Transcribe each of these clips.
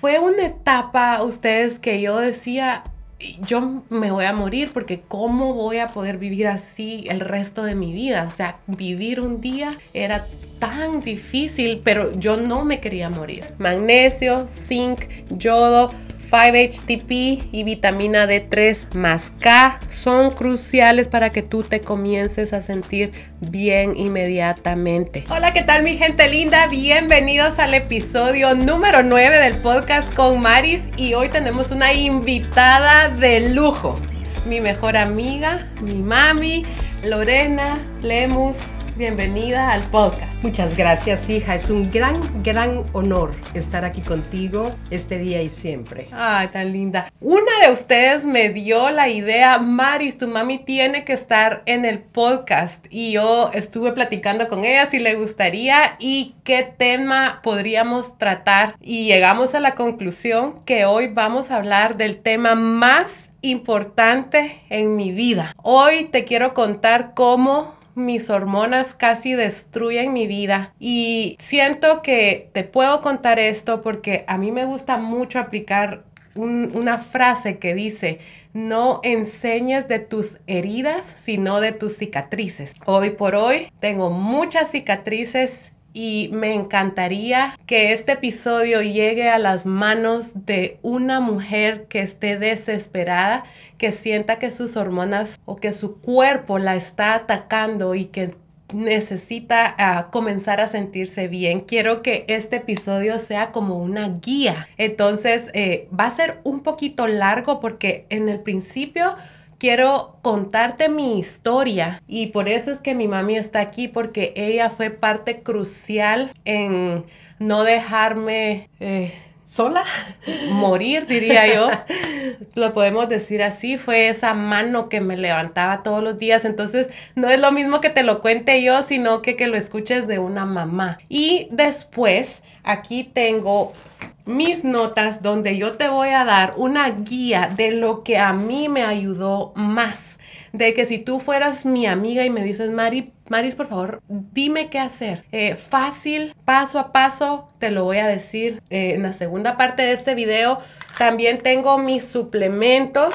fue una etapa, ustedes, que yo decía, yo me voy a morir porque ¿cómo voy a poder vivir así el resto de mi vida? O sea, vivir un día era tan difícil, pero yo no me quería morir. Magnesio, zinc, yodo, 5-HTP y vitamina D3 más K son cruciales para que tú te comiences a sentir bien inmediatamente. Hola, ¿qué tal mi gente linda? Bienvenidos al episodio número 9 del podcast con Maris y hoy tenemos una invitada de lujo. Mi mejor amiga, mi mami, Lorena Lemus bienvenida al podcast. Muchas gracias, hija. Es un gran, gran honor estar aquí contigo este día y siempre. Ay, tan linda. Una de ustedes me dio la idea, Maris, tu mami tiene que estar en el podcast. Y yo estuve platicando con ella si le gustaría y qué tema podríamos tratar. Y llegamos a la conclusión que hoy vamos a hablar del tema más importante en mi vida. Hoy te quiero contar cómo mis hormonas casi destruyen mi vida y siento que te puedo contar esto porque a mí me gusta mucho aplicar una frase que dice, no enseñes de tus heridas, sino de tus cicatrices. Hoy por hoy tengo muchas cicatrices y me encantaría que este episodio llegue a las manos de una mujer que esté desesperada, que sienta que sus hormonas o que su cuerpo la está atacando y que necesita ah, comenzar a sentirse bien. Quiero que este episodio sea como una guía. Entonces eh, va a ser un poquito largo porque en el principio quiero contarte mi historia y por eso es que mi mami está aquí porque ella fue parte crucial en no dejarme eh, sola, morir diría yo, lo podemos decir así, fue esa mano que me levantaba todos los días, entonces no es lo mismo que te lo cuente yo, sino que que lo escuches de una mamá. Y después aquí tengo mis notas donde yo te voy a dar una guía de lo que a mí me ayudó más. De que si tú fueras mi amiga y me dices, Mari, Maris, por favor, dime qué hacer. Eh, fácil, paso a paso, te lo voy a decir eh, en la segunda parte de este video. También tengo mis suplementos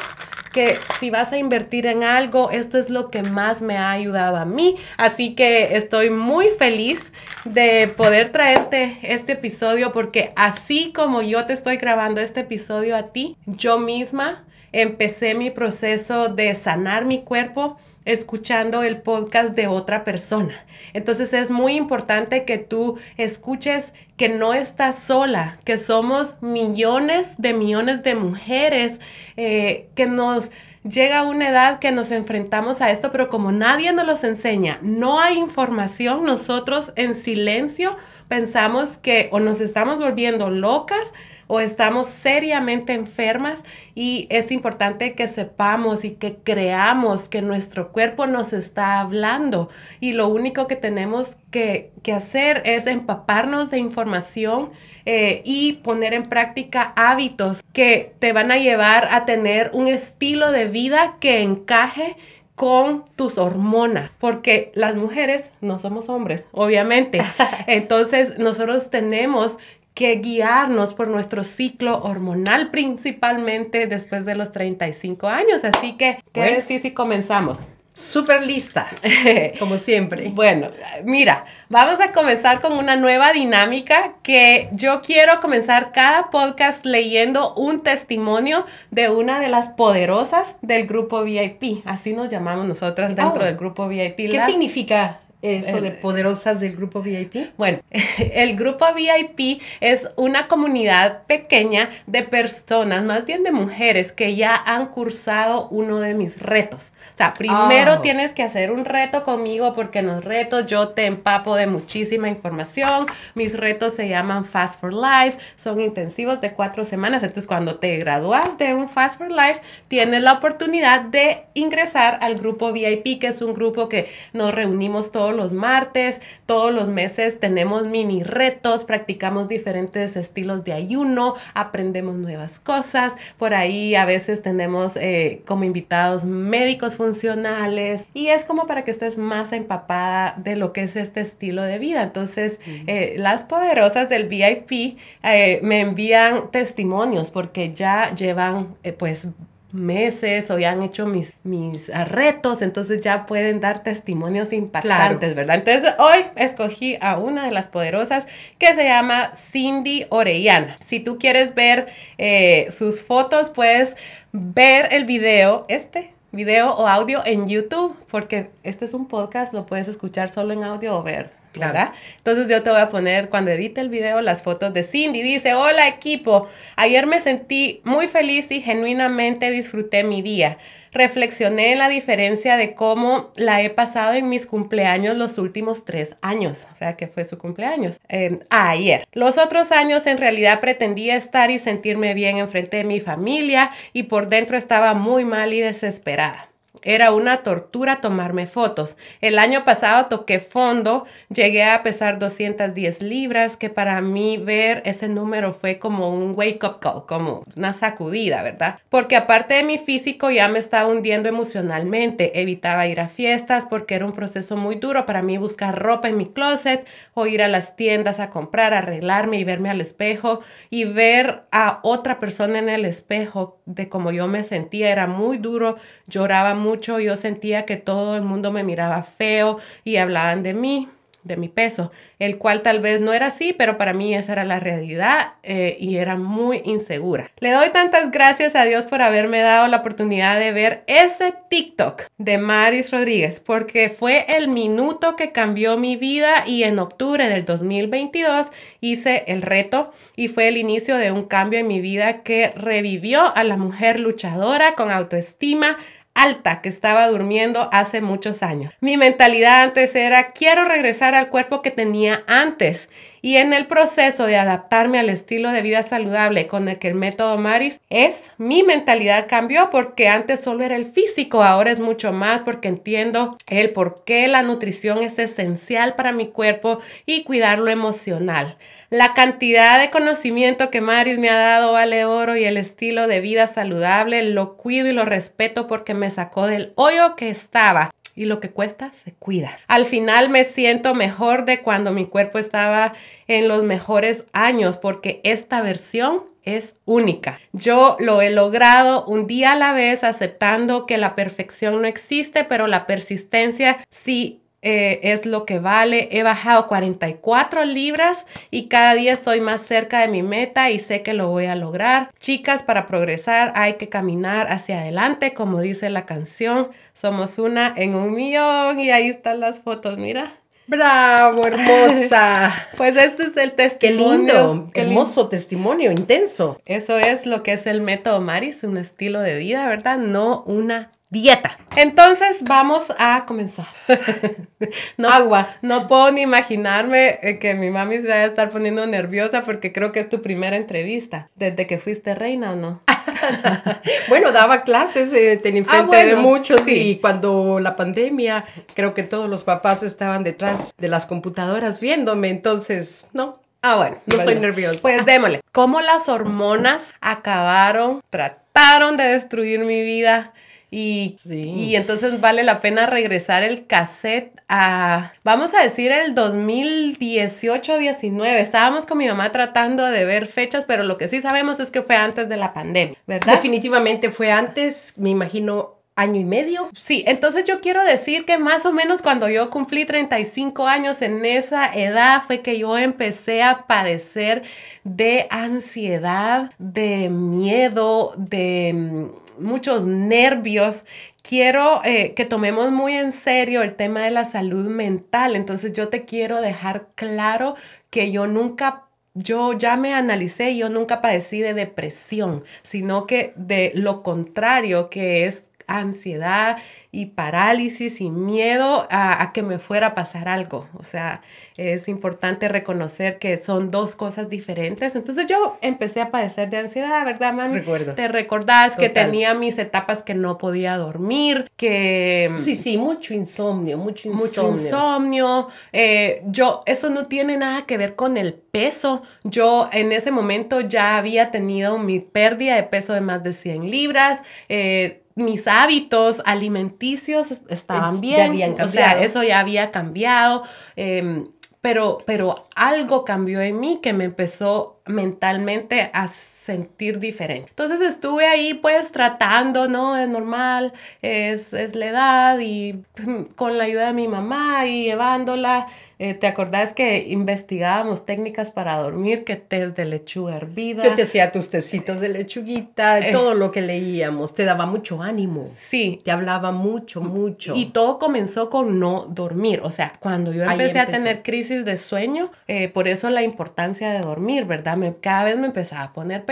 que si vas a invertir en algo, esto es lo que más me ha ayudado a mí. Así que estoy muy feliz de poder traerte este episodio porque así como yo te estoy grabando este episodio a ti, yo misma empecé mi proceso de sanar mi cuerpo escuchando el podcast de otra persona. Entonces es muy importante que tú escuches que no estás sola, que somos millones de millones de mujeres eh, que nos llega una edad que nos enfrentamos a esto, pero como nadie nos los enseña, no hay información, nosotros en silencio pensamos que o nos estamos volviendo locas, o estamos seriamente enfermas y es importante que sepamos y que creamos que nuestro cuerpo nos está hablando y lo único que tenemos que, hacer es empaparnos de información eh, y poner en práctica hábitos que te van a llevar a tener un estilo de vida que encaje con tus hormonas, porque las mujeres no somos hombres, obviamente. Entonces, nosotros tenemos que guiarnos por nuestro ciclo hormonal, principalmente después de los 35 años. Así que, ¿qué decir si comenzamos? Súper lista, como siempre. Bueno, mira, vamos a comenzar con una nueva dinámica que yo quiero comenzar cada podcast leyendo un testimonio de una de las poderosas del grupo VIP. Así nos llamamos nosotras dentro oh. del grupo VIP. ¿Qué significa eso de poderosas del grupo VIP? Bueno, el grupo VIP es una comunidad pequeña de personas, más bien de mujeres, que ya han cursado uno de mis retos. O sea, primero ah. tienes que hacer un reto conmigo porque en los retos yo te empapo de muchísima información. Mis retos se llaman Fast for Life, son intensivos de cuatro semanas. Entonces, cuando te gradúas de un Fast for Life, tienes la oportunidad de ingresar al grupo VIP, que es un grupo que nos reunimos todos los martes, todos los meses tenemos mini retos, practicamos diferentes estilos de ayuno, aprendemos nuevas cosas, por ahí a veces tenemos eh, como invitados médicos funcionales. Y es como para que estés más empapada de lo que es este estilo de vida. Entonces, eh, las poderosas del VIP eh, me envían testimonios porque ya llevan pues meses o ya han hecho mis, mis retos, entonces ya pueden dar testimonios impactantes, ¿verdad? Entonces hoy escogí a una de las poderosas que se llama Cindy Orellana. Si tú quieres ver eh, sus fotos, puedes ver el video, este video o audio en YouTube, porque este es un podcast, lo puedes escuchar solo en audio o ver Claro. Entonces yo te voy a poner cuando edite el video las fotos de Cindy. Dice, hola equipo, ayer me sentí muy feliz y genuinamente disfruté mi día. Reflexioné en la diferencia de cómo la he pasado en mis cumpleaños los últimos tres años, o sea que fue su cumpleaños, em, ayer. Los otros años en realidad pretendía estar y sentirme bien enfrente de mi familia y por dentro estaba muy mal y desesperada. Era una tortura tomarme fotos. El año pasado toqué fondo, llegué a pesar 210 libras, que para mí ver ese número fue como un wake up call, como una sacudida, ¿verdad? Porque aparte de mi físico ya me estaba hundiendo emocionalmente. Evitaba ir a fiestas porque era un proceso muy duro para mí buscar ropa en mi closet o ir a las tiendas a comprar, arreglarme y verme al espejo y ver a otra persona en el espejo de cómo yo me sentía. Era muy duro, lloraba mucho yo sentía que todo el mundo me miraba feo y hablaban de mí, de mi peso, el cual tal vez no era así, pero para mí esa era la realidad eh, y era muy insegura. Le doy tantas gracias a Dios por haberme dado la oportunidad de ver ese TikTok de Maris Rodríguez, porque fue el minuto que cambió mi vida y en octubre del 2022 hice el reto y fue el inicio de un cambio en mi vida que revivió a la mujer luchadora con autoestima, alta que estaba durmiendo hace muchos años. Mi mentalidad antes era, quiero regresar al cuerpo que tenía antes. Y en el proceso de adaptarme al estilo de vida saludable con el que el método Maris es, mi mentalidad cambió porque antes solo era el físico, ahora es mucho más porque entiendo el por qué la nutrición es esencial para mi cuerpo y cuidar lo emocional. La cantidad de conocimiento que Maris me ha dado vale oro y el estilo de vida saludable lo cuido y lo respeto porque me sacó del hoyo que estaba y lo que cuesta se cuida. Al final me siento mejor de cuando mi cuerpo estaba en los mejores años porque esta versión es única. Yo lo he logrado un día a la vez aceptando que la perfección no existe, pero la persistencia sí eh, es lo que vale. He bajado 44 libras y cada día estoy más cerca de mi meta y sé que lo voy a lograr. Chicas, para progresar hay que caminar hacia adelante, como dice la canción. Somos una en un millón y ahí están las fotos, mira. Bravo, hermosa. pues este es el testimonio. Qué lindo, hermoso testimonio, intenso. Eso es lo que es el método Maris, un estilo de vida, ¿verdad? No una dieta. Entonces vamos a comenzar. no, Agua. No puedo ni imaginarme eh, que mi mami se vaya a estar poniendo nerviosa porque creo que es tu primera entrevista. ¿Desde que fuiste reina o no? bueno, daba clases, eh, tenía ah, enfrente de muchos y cuando la pandemia, creo que todos los papás estaban detrás de las computadoras viéndome, entonces, no, Ah, bueno. No soy nerviosa. Pues démosle. ¿Cómo las hormonas acabaron, trataron de destruir mi vida? Y, y entonces vale la pena regresar el cassette a, vamos a decir, el 2018-19. Estábamos con mi mamá tratando de ver fechas, pero lo que sí sabemos es que fue antes de la pandemia, ¿verdad? Definitivamente fue antes, me imagino, año y medio. Sí, entonces yo quiero decir que más o menos cuando yo cumplí 35 años en esa edad fue que yo empecé a padecer de ansiedad, de miedo, de mm, muchos nervios. Quiero eh, que tomemos muy en serio el tema de la salud mental. Entonces yo te quiero dejar claro que yo nunca yo ya me analicé y yo nunca padecí de depresión, sino que de lo contrario, que es ansiedad y parálisis y miedo a, que me fuera a pasar algo. O sea, es importante reconocer que son dos cosas diferentes. Entonces yo empecé a padecer de ansiedad, ¿verdad, mami? Recuerdo. Te recordás que tenía mis etapas que no podía dormir, que... Sí, sí, mucho insomnio, mucho insomnio. Mucho insomnio. Eh, yo, eso no tiene nada que ver con el peso. Yo en ese momento ya había tenido mi pérdida de peso de más de 100 libras. Eh, mis hábitos alimenticios estaban bien, o sea, eso ya había cambiado, em, pero, pero algo cambió en mí que me empezó mentalmente a sentir diferente. Entonces estuve ahí pues tratando, ¿no? Es normal, es, es la edad y con la ayuda de mi mamá y llevándola eh, ¿Te acordás que investigábamos técnicas para dormir, que test de lechuga hervida? Yo te hacía tus tecitos de lechuguita, eh. todo lo que leíamos, te daba mucho ánimo. Sí. Te hablaba mucho, mucho. Y todo comenzó con no dormir. O sea, cuando yo empecé a tener crisis de sueño, eh, por eso la importancia de dormir, ¿verdad? Me, cada vez me empezaba a poner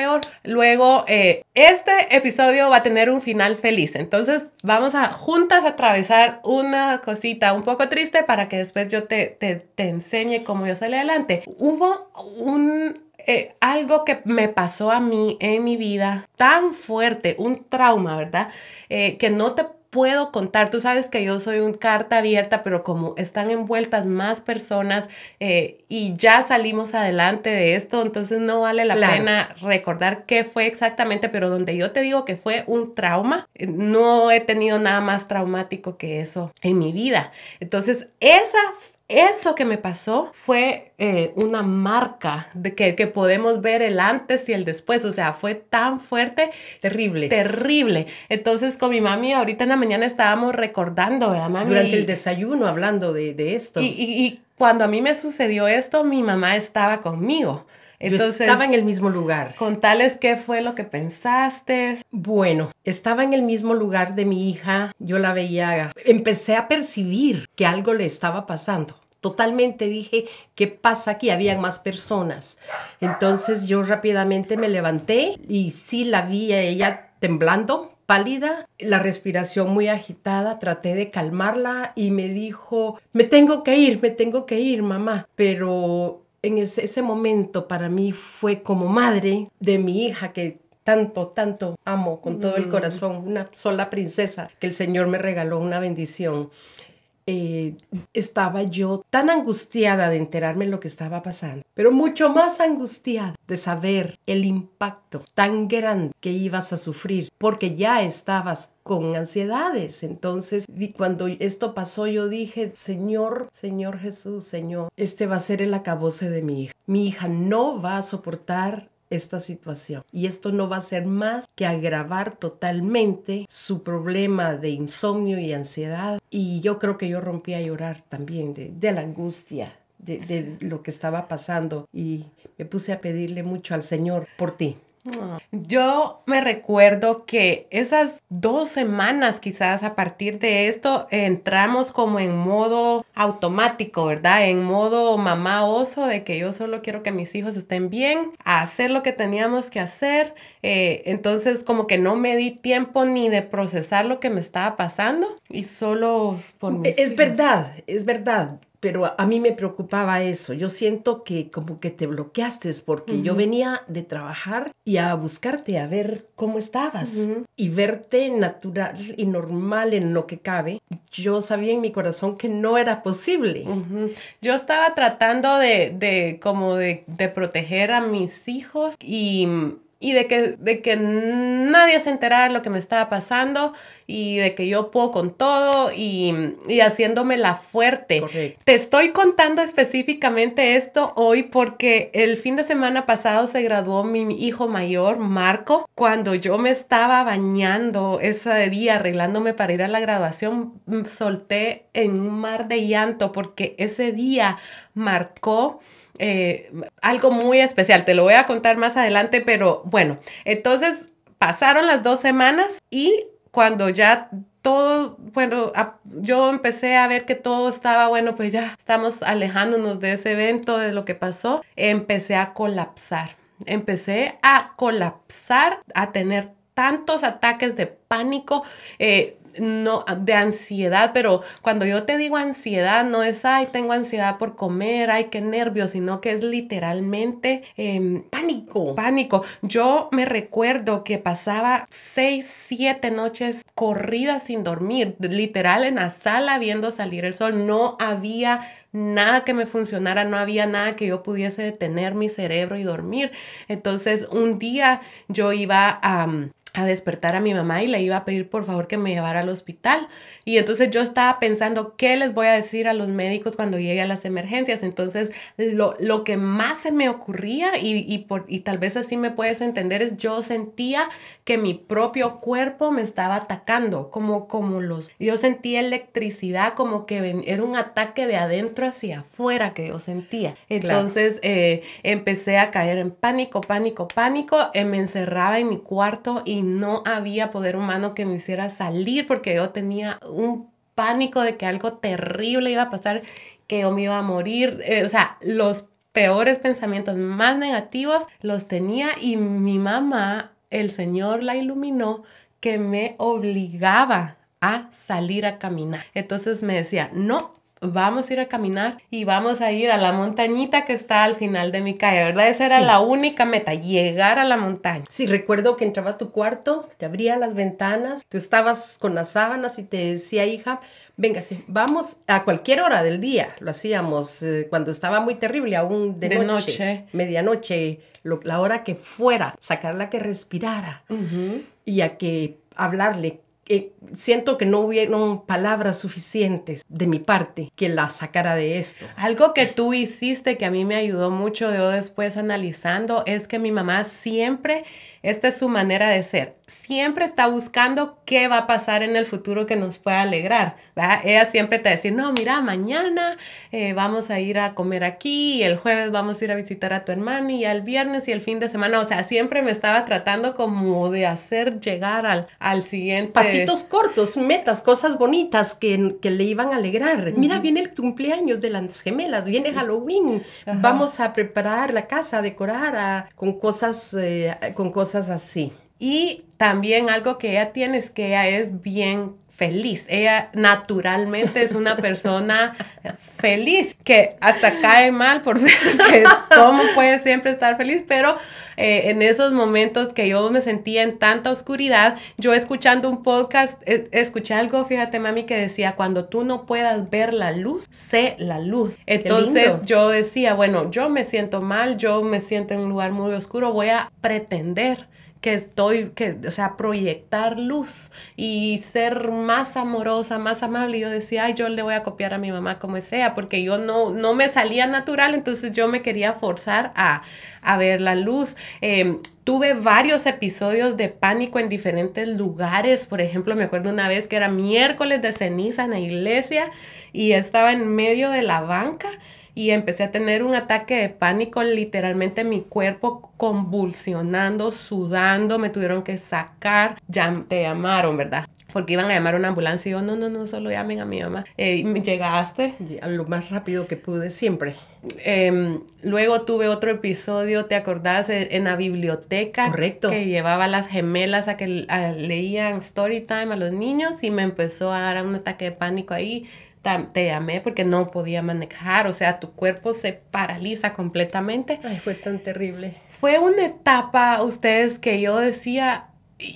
Luego, este episodio va a tener un final feliz. Entonces, vamos a juntas atravesar una cosita un poco triste para que después yo te te, enseñe cómo yo salí adelante. Hubo un eh, algo que me pasó a mí en mi vida tan fuerte, un trauma, ¿verdad? Eh, que no te puedo contar. Tú sabes que yo soy un carta abierta, pero como están envueltas más personas eh, y ya salimos adelante de esto, entonces no vale la pena recordar qué fue exactamente, pero donde yo te digo que fue un trauma, no he tenido nada más traumático que eso en mi vida. Entonces, esa eso que me pasó fue eh, una marca de que, que, podemos ver el antes y el después. O sea, fue tan fuerte. Terrible. Terrible. Entonces, con mi mami, ahorita en la mañana estábamos recordando, ¿verdad, mami? Durante el desayuno, hablando de, de esto. Y, y, y, cuando a mí me sucedió esto, mi mamá estaba conmigo. Entonces, estaba en el mismo lugar. Contales qué fue lo que pensaste. Bueno, estaba en el mismo lugar de mi hija, yo la veía, empecé a percibir que algo le estaba pasando totalmente dije, ¿qué pasa aquí? Habían más personas. Entonces yo rápidamente me levanté y sí la vi a ella temblando, pálida, la respiración muy agitada, traté de calmarla y me dijo, me tengo que ir, me tengo que ir, mamá. Pero en ese, momento para mí fue como madre de mi hija que tanto, tanto amo con todo el mm. corazón, una sola princesa que el Señor me regaló, una bendición. Eh, estaba yo tan angustiada de enterarme lo que estaba pasando, pero mucho más angustiada de saber el impacto tan grande que ibas a sufrir, porque ya estabas con ansiedades. Entonces, cuando esto pasó, yo dije, Señor, Señor Jesús, Señor, este va a ser el acabose de mi hija. Mi hija no va a soportar esta situación. Y esto no va a ser más que agravar totalmente su problema de insomnio y ansiedad. Y yo creo que yo rompí a llorar también de, la angustia. De, lo que estaba pasando y me puse a pedirle mucho al Señor por ti. Yo me recuerdo que esas dos semanas quizás a partir de esto entramos como en modo automático, ¿verdad? En modo mamá oso de que yo solo quiero que mis hijos estén bien, a hacer lo que teníamos que hacer. Eh, entonces como que no me di tiempo ni de procesar lo que me estaba pasando y solo por Es verdad, es verdad pero a mí me preocupaba eso. Yo siento que como que te bloqueaste porque yo venía de trabajar y a buscarte, a ver cómo estabas y verte natural y normal en lo que cabe. Yo sabía en mi corazón que no era posible. Yo estaba tratando de, de como de, de proteger a mis hijos y y de que, de que nadie se enterara de lo que me estaba pasando y de que yo puedo con todo y, y haciéndome la fuerte. Te estoy contando específicamente esto hoy porque el fin de semana pasado se graduó mi hijo mayor, Marco. Cuando yo me estaba bañando ese día, arreglándome para ir a la graduación, mm, solté en un mar de llanto porque ese día marcó eh, algo muy especial. Te lo voy a contar más adelante, pero bueno, entonces pasaron las dos semanas y cuando ya todo, bueno, yo empecé a ver que todo estaba, bueno, pues ya estamos alejándonos de ese evento, de lo que pasó, empecé a colapsar. Empecé a colapsar, a tener tantos ataques de pánico. Eh, no, de ansiedad, pero cuando yo te digo ansiedad, no es, ay, tengo ansiedad por comer, ay, qué nervios, sino que es literalmente em, pánico, pánico. Yo me recuerdo que pasaba seis, siete noches corridas sin dormir, literal en la sala viendo salir el sol, no había nada que me funcionara, no había nada que yo pudiese detener mi cerebro y dormir. Entonces, un día yo iba a a despertar a mi mamá y le iba a pedir por favor que me llevara al hospital. Y entonces yo estaba pensando, ¿qué les voy a decir a los médicos cuando llegue a las emergencias? Entonces lo, lo que más se me ocurría y, y, por, y tal vez así me puedes entender es yo sentía que mi propio cuerpo me estaba atacando, como, como los, yo sentía electricidad, como que era un ataque de adentro hacia afuera que yo sentía. Entonces eh, empecé a caer en pánico, pánico, pánico, eh, me encerraba en mi cuarto y no había poder humano que me hiciera salir porque yo tenía un pánico de que algo terrible iba a pasar, que yo me iba a morir. Eh, o sea, los peores pensamientos más negativos los tenía y mi mamá, el Señor la iluminó, que me obligaba a salir a caminar. Entonces me decía, no, vamos a ir a caminar y vamos a ir a la montañita que está al final de mi calle, ¿verdad? Esa era la única meta, llegar a la montaña. Sí, recuerdo que entraba a tu cuarto, te abría las ventanas, tú estabas con las sábanas y te decía, hija, véngase, vamos a cualquier hora del día. Lo hacíamos eh, cuando estaba muy terrible, aún de, noche, medianoche, la hora que fuera, sacarla que respirara y a que hablarle siento que no hubieron palabras suficientes de mi parte que la sacara de esto. Algo que tú hiciste que a mí me ayudó mucho yo después analizando es que mi mamá siempre esta es su manera de ser. Siempre está buscando qué va a pasar en el futuro que nos pueda alegrar. Ella siempre te va a decir, no, mira, mañana eh, vamos a ir a comer aquí y el jueves vamos a ir a visitar a tu hermano y el viernes y el fin de semana. O sea, siempre me estaba tratando como de hacer llegar al, al siguiente. Pasitos cortos, metas, cosas bonitas que, que le iban a alegrar. Mira, viene el cumpleaños de las gemelas, viene Halloween. Vamos a preparar la casa, a decorar con cosas, eh, con cosas así. Y también algo que ella tiene es que ella es bien feliz. Ella naturalmente es una persona feliz, que hasta cae mal por veces que cómo puede siempre estar feliz, pero eh, en esos momentos que yo me sentía en tanta oscuridad, yo escuchando un podcast, escuché algo, fíjate mami, que decía, cuando tú no puedas ver la luz, sé la luz. Entonces yo decía, bueno, yo me siento mal, yo me siento en un lugar muy oscuro, voy a pretender que estoy, que, o sea, proyectar luz y ser más amorosa, más amable. Y yo decía, ay, yo le voy a copiar a mi mamá como sea, porque yo no, no me salía natural, entonces yo me quería forzar a, ver la luz. Em, tuve varios episodios de pánico en diferentes lugares. Por ejemplo, me acuerdo una vez que era miércoles de ceniza en la iglesia y estaba en medio de la banca y empecé a tener un ataque de pánico, literalmente mi cuerpo convulsionando, sudando, me tuvieron que sacar, ya te llamaron, ¿verdad? Porque iban a llamar a una ambulancia y yo, no, no, no, solo llamen a mi mamá. Eh, llegaste. A lo más rápido que pude, siempre. Em, luego tuve otro episodio, ¿te acordás? E, en la biblioteca. Correcto. Que llevaba a las gemelas a que leían story time a los niños y me empezó a dar un ataque de pánico ahí te llamé porque no podía manejar, o sea, tu cuerpo se paraliza completamente. Ay, fue tan terrible. Fue una etapa, ustedes, que yo decía,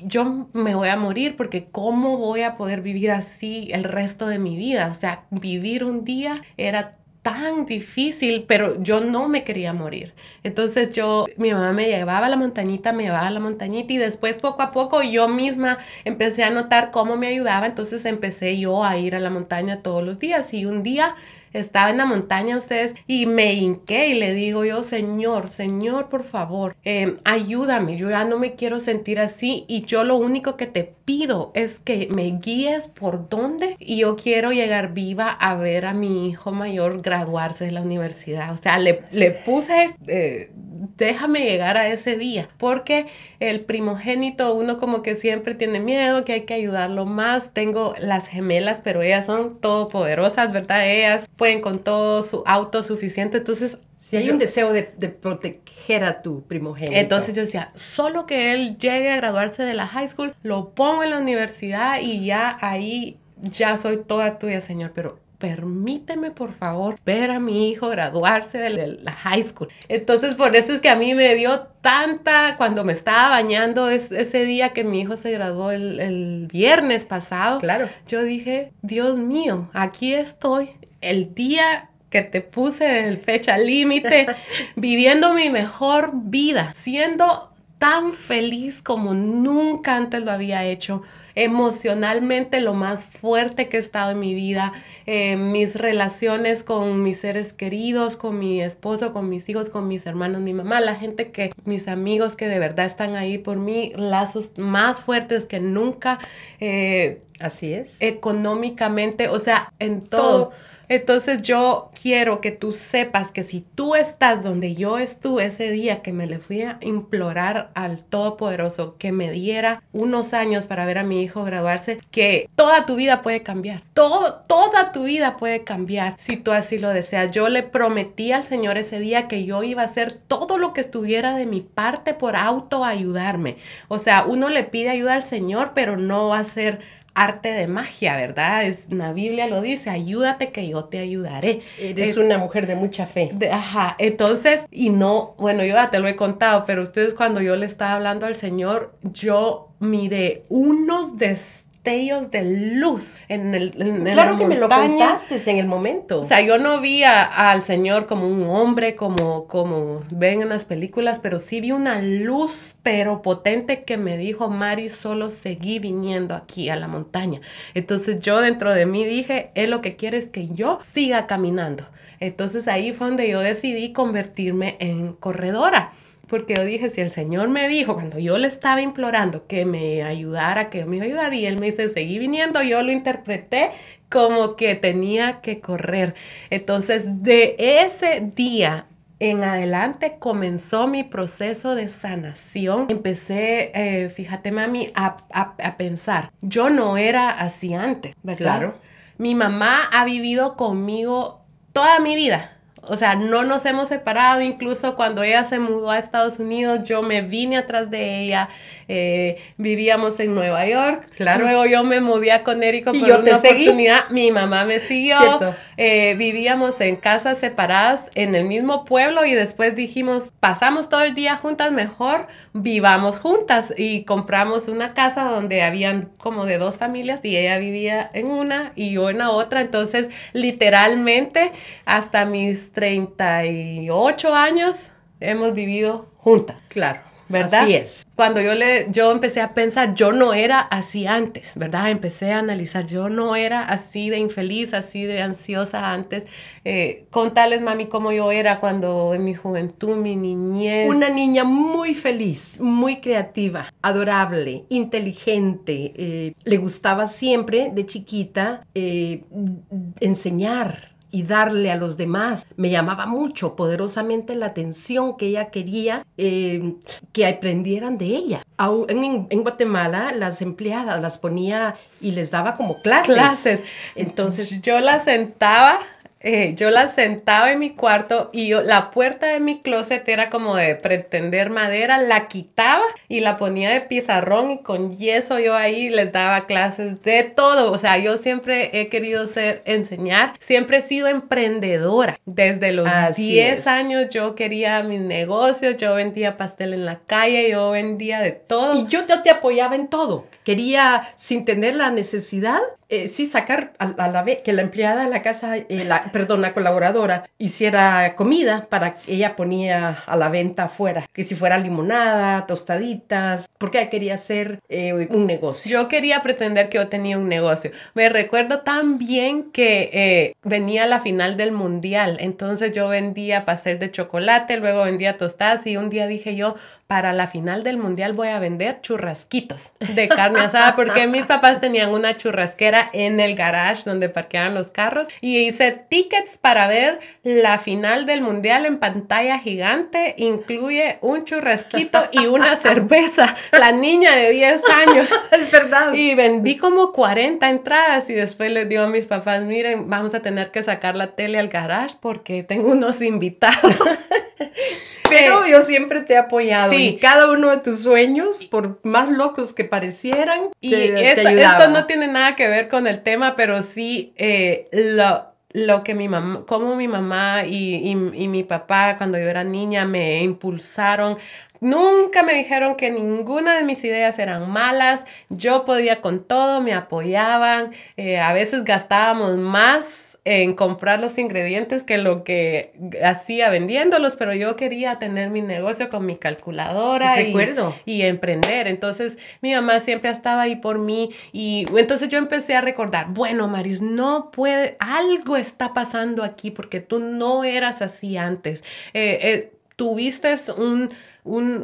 yo me voy a morir porque cómo voy a poder vivir así el resto de mi vida. O sea, vivir un día era tan difícil, pero yo no me quería morir. Entonces yo, mi mamá me llevaba a la montañita, me llevaba a la montañita y después poco a poco yo misma empecé a notar cómo me ayudaba, entonces empecé yo a ir a la montaña todos los días y un día estaba en la montaña ustedes y me hinqué y le digo yo, Señor, Señor, por favor, em, ayúdame, yo ya no me quiero sentir así y yo lo único que te pido es que me guíes por dónde y yo quiero llegar viva a ver a mi hijo mayor graduarse de la universidad. O sea, le, le puse... Eh, déjame llegar a ese día, porque el primogénito, uno como que siempre tiene miedo, que hay que ayudarlo más. Tengo las gemelas, pero ellas son todopoderosas, ¿verdad? Ellas pueden con todo su autosuficiente, entonces Si hay un deseo de, de, proteger a tu primogénito. Entonces yo decía, solo que él llegue a graduarse de la high school, lo pongo en la universidad y ya ahí ya soy toda tuya, Señor. Pero permíteme por favor ver a mi hijo graduarse de la high school. Entonces por eso es que a mí me dio tanta, cuando me estaba bañando ese día que mi hijo se graduó el, el viernes pasado, claro. yo dije, Dios mío, aquí estoy el día que te puse en fecha límite, viviendo mi mejor vida, siendo tan feliz como nunca antes lo había hecho. Emocionalmente lo más fuerte que he estado en mi vida. Eh, mis relaciones con mis seres queridos, con mi esposo, con mis hijos, con mis hermanos, mi mamá, la gente que, mis amigos que de verdad están ahí por mí, lazos más fuertes que nunca. Eh, Así es. Económicamente, o sea, en todo entonces yo quiero que tú sepas que si tú estás donde yo estuve ese día que me le fui a implorar al Todopoderoso que me diera unos años para ver a mi hijo graduarse, que toda tu vida puede cambiar. Todo, toda tu vida puede cambiar si tú así lo deseas. Yo le prometí al Señor ese día que yo iba a hacer todo lo que estuviera de mi parte por autoayudarme. O sea, uno le pide ayuda al Señor, pero no va a ser arte de magia, ¿verdad? Es, la Biblia lo dice, ayúdate que yo te ayudaré. Eres una mujer de mucha fe. ajá, entonces, y no, bueno, yo ya te lo he contado, pero ustedes cuando yo le estaba hablando al Señor, yo miré unos destellos de luz en el en, Claro que me lo contaste en el momento. O sea, yo no vi al Señor como un hombre, como, como ven en las películas, pero sí vi una luz, pero potente, que me dijo, Mari, solo seguí viniendo aquí a la montaña. Entonces yo dentro de mí dije, él lo que quiere es que yo siga caminando. Entonces ahí fue donde yo decidí convertirme en corredora porque yo dije, si el Señor me dijo, cuando yo le estaba implorando que me ayudara, que me iba a ayudar, y Él me dice, seguí viniendo, yo lo interpreté como que tenía que correr. Entonces, de ese día en adelante comenzó mi proceso de sanación. Empecé, eh, fíjate mami, a, a, pensar, yo no era así antes, ¿verdad? Claro. Mi mamá ha vivido conmigo toda mi vida o sea, no nos hemos separado, incluso cuando ella se mudó a Estados Unidos, yo me vine atrás de ella, eh, vivíamos en Nueva York, claro. luego yo me mudé a Connecticut por una oportunidad, mi mamá me siguió, eh, vivíamos en casas separadas en el mismo pueblo y después dijimos, pasamos todo el día juntas, mejor vivamos juntas y compramos una casa donde habían como de dos familias y ella vivía en una y yo en la otra, entonces literalmente hasta mis 38 años hemos vivido juntas. Claro. ¿verdad? Así es. Cuando yo le, yo empecé a pensar, yo no era así antes, ¿verdad? Empecé a analizar, yo no era así de infeliz, así de ansiosa antes. Eh, contarles, mami, cómo yo era cuando en mi juventud, mi niñez. Una niña muy feliz, muy creativa, adorable, inteligente. Eh, le gustaba siempre, de chiquita, eh, enseñar y darle a los demás. Me llamaba mucho, poderosamente la atención que ella quería eh, que aprendieran de ella. En, en, Guatemala las empleadas las ponía y les daba como clases. Clases. Entonces yo la sentaba eh, yo la sentaba en mi cuarto y la puerta de mi closet era como de pretender madera, la quitaba y la ponía de pizarrón y con yeso yo ahí les daba clases de todo. O sea, yo siempre he querido ser, enseñar, siempre he sido emprendedora. Desde los 10 años yo quería mis negocios, yo vendía pastel en la calle, yo vendía de todo. Y yo te apoyaba en todo. Quería, sin tener la necesidad, eh, sí sacar a, la vez que la empleada de la casa, eh, la, perdón, la colaboradora hiciera comida para que ella ponía a la venta afuera, que si fuera limonada, tostaditas, porque quería hacer eh, un negocio. Yo quería pretender que yo tenía un negocio. Me recuerdo tan bien que venía la final del mundial, entonces yo vendía pastel de chocolate, luego vendía tostadas y un día dije yo, para la final del mundial voy a vender churrasquitos de carne asada porque mis papás tenían una churrasquera en el garage donde parqueaban los carros y hice tickets para ver la final del mundial en pantalla gigante, incluye un churrasquito y una cerveza. la niña de 10 años. es verdad. Y vendí como 40 entradas y después les digo a mis papás, miren, vamos a tener que sacar la tele al garage porque tengo unos invitados. Pero yo siempre te he apoyado sí. en cada uno de tus sueños, por más locos que parecieran. Y te, esto no tiene nada que ver con el tema, pero sí eh, lo, lo que mi mamá, como mi mamá y, y, y, mi papá cuando yo era niña me impulsaron. Nunca me dijeron que ninguna de mis ideas eran malas. Yo podía con todo, me apoyaban. Eh, a veces gastábamos más en comprar los ingredientes que lo que hacía vendiéndolos, pero yo quería tener mi negocio con mi calculadora y, y, emprender. Entonces mi mamá siempre estaba ahí por mí y entonces yo empecé a recordar, bueno, Maris, no puede, algo está pasando aquí porque tú no eras así antes. Eh, eh, tuviste un un,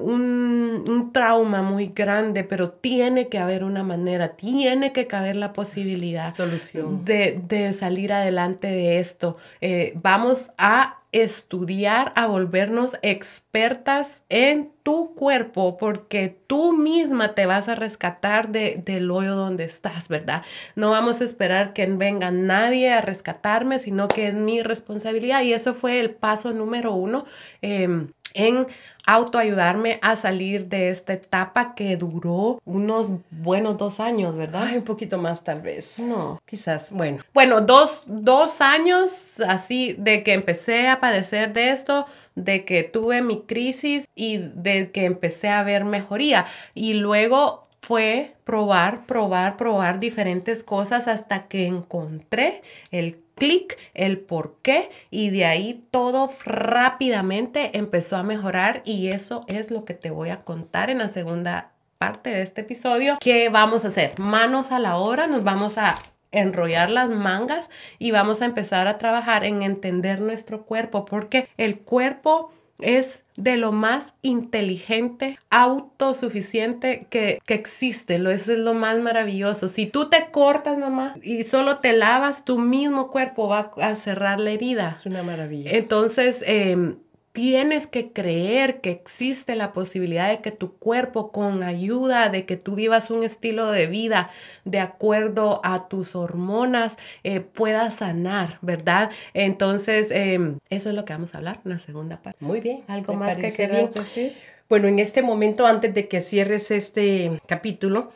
un, trauma muy grande, pero tiene que haber una manera, tiene que caber la posibilidad Solución. De, de salir adelante de esto. Eh, vamos a estudiar, a volvernos expertas en tu cuerpo, porque tú misma te vas a rescatar de, del hoyo donde estás, ¿verdad? No vamos a esperar que venga nadie a rescatarme, sino que es mi responsabilidad. Y eso fue el paso número uno. Em, en autoayudarme a salir de esta etapa que duró unos buenos dos años, ¿verdad? Ay, un poquito más tal vez. No. Quizás, bueno. Bueno, dos, dos años así de que empecé a padecer de esto, de que tuve mi crisis y de que empecé a ver mejoría. Y luego fue probar, probar, probar diferentes cosas hasta que encontré el clic, el por qué y de ahí todo rápidamente empezó a mejorar y eso es lo que te voy a contar en la segunda parte de este episodio. ¿Qué vamos a hacer? Manos a la obra, nos vamos a enrollar las mangas y vamos a empezar a trabajar en entender nuestro cuerpo porque el cuerpo es de lo más inteligente, autosuficiente que, que existe. Lo, eso es lo más maravilloso. Si tú te cortas, mamá, y solo te lavas, tu mismo cuerpo va a cerrar la herida. Es una maravilla. Entonces, eh, tienes que creer que existe la posibilidad de que tu cuerpo con ayuda de que tú vivas un estilo de vida de acuerdo a tus hormonas eh, pueda sanar, ¿verdad? Entonces, em, eso es lo que vamos a hablar en la segunda parte. Muy bien. ¿Algo más que querías decir? Bueno, en este momento, antes de que cierres este capítulo,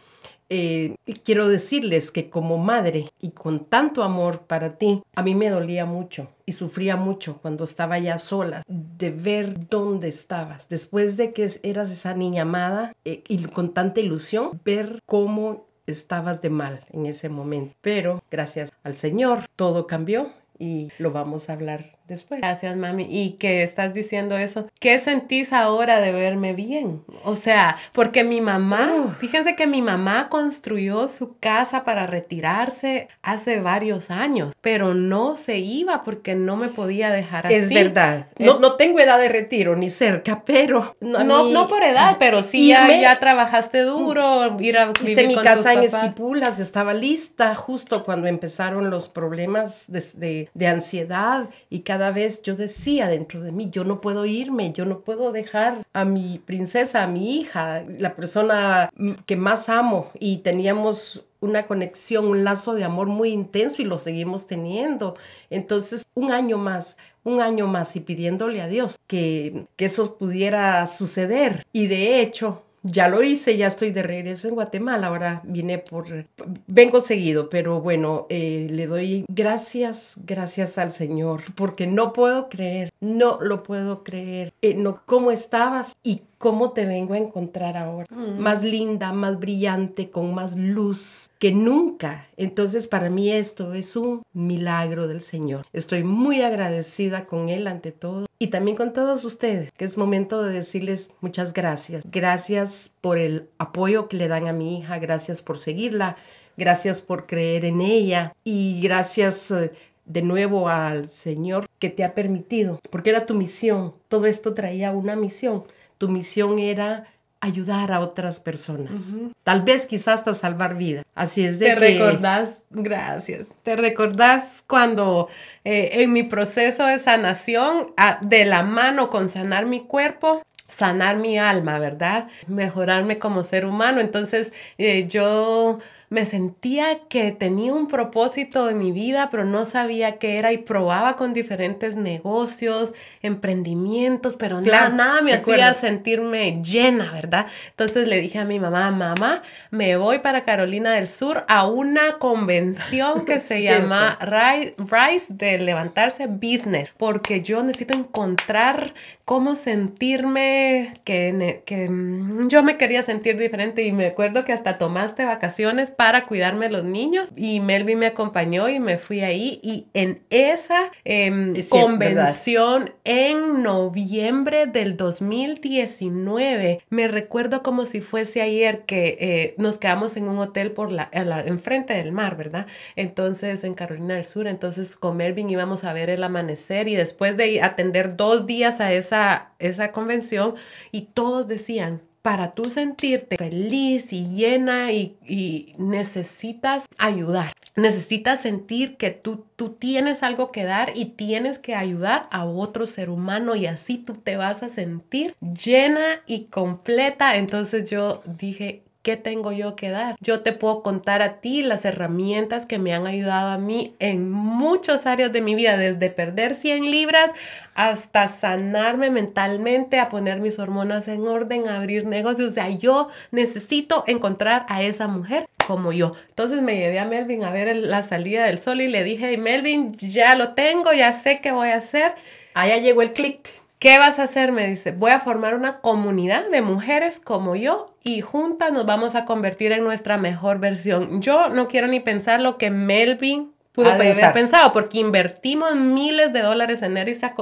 eh, quiero decirles que como madre y con tanto amor para ti, a mí me dolía mucho y sufría mucho cuando estaba ya sola de ver dónde estabas. Después de que eras esa niña amada eh, y con tanta ilusión, ver cómo estabas de mal en ese momento. Pero gracias al Señor, todo cambió y lo vamos a hablar después. Gracias, mami. ¿Y qué estás diciendo eso? ¿Qué sentís ahora de verme bien? O sea, porque mi mamá, fíjense que mi mamá construyó su casa para retirarse hace varios años, pero no se iba porque no me podía dejar así. Es verdad. Eh, no, no tengo edad de retiro ni cerca, pero... No, no, por edad, pero sí ya, ya trabajaste duro, ir a vivir Hice mi casa en Esquipulas, estaba lista justo cuando empezaron los problemas de, de, de ansiedad y cada cada vez yo decía dentro de mí, yo no puedo irme, yo no puedo dejar a mi princesa, a mi hija, la persona que más amo y teníamos una conexión, un lazo de amor muy intenso y lo seguimos teniendo. Entonces, un año más, un año más y pidiéndole a Dios que, que eso pudiera suceder. Y de hecho, ya lo hice, ya estoy de regreso en Guatemala, ahora vine por, vengo seguido, pero bueno, eh, le doy gracias, gracias al Señor, porque no puedo creer, no lo puedo creer, eh, no, cómo estabas y cómo te vengo a encontrar ahora. Mm. Más linda, más brillante, con más luz que nunca. Entonces para mí esto es un milagro del Señor. Estoy muy agradecida con Él ante todo y también con todos ustedes, que es momento de decirles muchas gracias. Gracias por el apoyo que le dan a mi hija, gracias por seguirla, gracias por creer en ella y gracias... Eh, de nuevo al Señor que te ha permitido, porque era tu misión. Todo esto traía una misión tu misión era ayudar a otras personas. Tal vez quizás hasta salvar vida. Así es de Te recordás, gracias. Te recordás cuando eh, en mi proceso de sanación, de la mano con sanar mi cuerpo, sanar mi alma, ¿verdad? Mejorarme como ser humano. Entonces eh, yo me sentía que tenía un propósito en mi vida, pero no sabía qué era y probaba con diferentes negocios, emprendimientos, pero nada, nada me hacía sentirme llena, ¿verdad? Entonces le dije a mi mamá, mamá, me voy para Carolina del Sur a una convención que se llama Rise de Levantarse Business, porque yo necesito encontrar cómo sentirme, que, que mm, yo me quería sentir diferente y me acuerdo que hasta tomaste vacaciones para cuidarme los niños y Melvin me acompañó y me fui ahí y en esa em, convención en noviembre del 2019 me recuerdo como si fuese ayer que eh, nos quedamos en un hotel por la, enfrente del mar, ¿verdad? Entonces en Carolina del Sur, entonces con Melvin íbamos a ver el amanecer y después de atender dos días a esa, esa convención y todos decían, para tú sentirte feliz y llena y, necesitas ayudar. Necesitas sentir que tú, tú tienes algo que dar y tienes que ayudar a otro ser humano y así tú te vas a sentir llena y completa. Entonces yo dije, ¿Qué tengo yo que dar? Yo te puedo contar a ti las herramientas que me han ayudado a mí en muchas áreas de mi vida, desde perder 100 libras hasta sanarme mentalmente, a poner mis hormonas en orden, a abrir negocios. O sea, yo necesito encontrar a esa mujer como yo. Entonces me llevé a Melvin a ver la salida del sol y le dije, Melvin, ya lo tengo, ya sé qué voy a hacer. Allá llegó el clic. ¿Qué vas a hacer? Me dice, voy a formar una comunidad de mujeres como yo y juntas nos vamos a convertir en nuestra mejor versión. Yo no quiero ni pensar lo que Melvin pudo haber pensado, porque invertimos miles de dólares en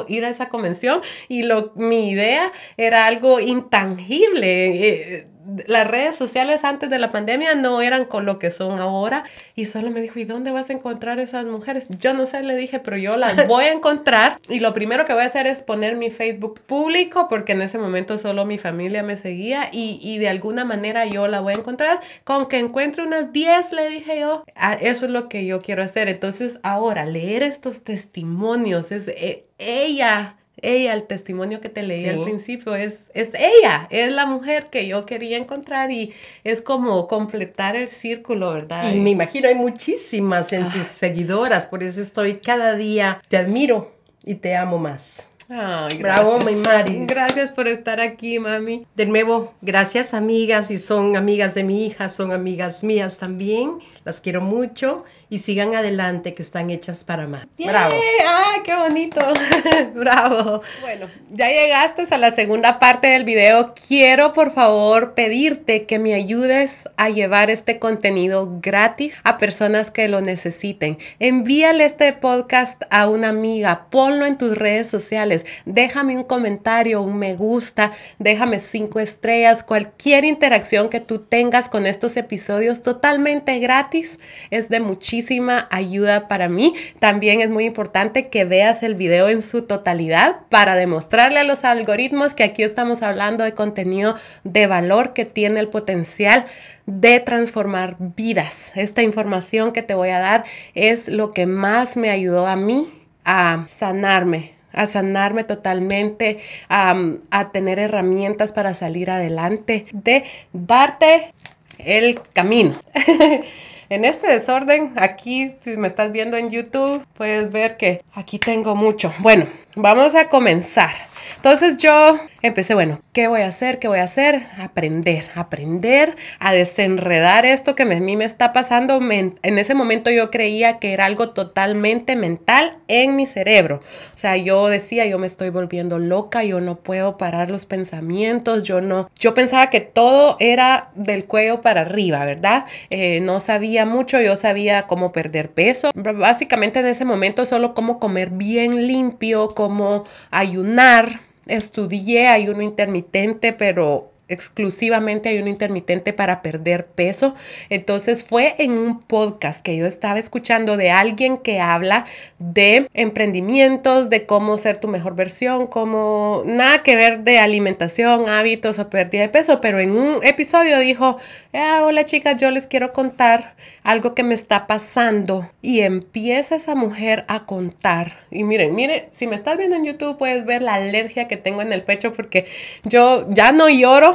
ir a esa, convención y lo, mi idea era algo intangible. Eh, las redes sociales antes de la pandemia no eran con lo que son ahora. Y solo me dijo, ¿y dónde vas a encontrar esas mujeres? Yo no sé, le dije, pero yo las voy a encontrar. Y lo primero que voy a hacer es poner mi Facebook público, porque en ese momento solo mi familia me seguía. Y, y de alguna manera yo la voy a encontrar. Con que encuentre unas 10, le dije yo, ah, eso es lo que yo quiero hacer. Entonces ahora, leer estos testimonios es eh, ella ella, el testimonio que te leí al principio, es, es ella, es la mujer que yo quería encontrar y es como completar el círculo, ¿verdad? Y me imagino hay muchísimas en tus ah. seguidoras, por eso estoy cada día, te admiro y te amo más. Ay, Bravo, mi Maris. Gracias por estar aquí, mami. De nuevo, gracias, amigas. Y son amigas de mi hija, son amigas mías también. Las quiero mucho y sigan adelante que están hechas para más. Bravo. ¡Ay, qué bonito! Bravo. Bueno, ya llegaste a la segunda parte del video. Quiero por favor pedirte que me ayudes a llevar este contenido gratis a personas que lo necesiten. Envíale este podcast a una amiga, ponlo en tus redes sociales, déjame un comentario, un me gusta, déjame cinco estrellas, cualquier interacción que tú tengas con estos episodios totalmente gratis es de muchísima ayuda para mí. También es muy importante que veas el video en su totalidad para demostrarle a los algoritmos que aquí estamos hablando de contenido de valor que tiene el potencial de transformar vidas. Esta información que te voy a dar es lo que más me ayudó a mí a sanarme, a sanarme totalmente, a, a, tener herramientas para salir adelante, de darte el camino. En este desorden, aquí, si me estás viendo en YouTube, puedes ver que aquí tengo mucho. Bueno, vamos a comenzar. Entonces yo empecé, bueno, ¿qué voy a hacer? ¿Qué voy a hacer? Aprender, aprender a desenredar esto que a mí me está pasando. en ese momento yo creía que era algo totalmente mental en mi cerebro. O sea, yo decía, yo me estoy volviendo loca, yo no puedo parar los pensamientos, yo no, yo pensaba que todo era del cuello para arriba, ¿verdad? Eh, no sabía mucho, yo sabía cómo perder peso. Básicamente en ese momento solo cómo comer bien limpio, cómo ayunar estudié ayuno intermitente, pero exclusivamente ayuno intermitente para perder peso. Entonces fue en un podcast que yo estaba escuchando de alguien que habla de emprendimientos, de cómo ser tu mejor versión, como nada que ver de alimentación, hábitos o pérdida de peso, pero en un episodio dijo, ah, hola chicas, yo les quiero contar algo que me está pasando y empieza esa mujer a contar. Y miren, miren, si me estás viendo en YouTube puedes ver la alergia que tengo en el pecho porque yo ya no lloro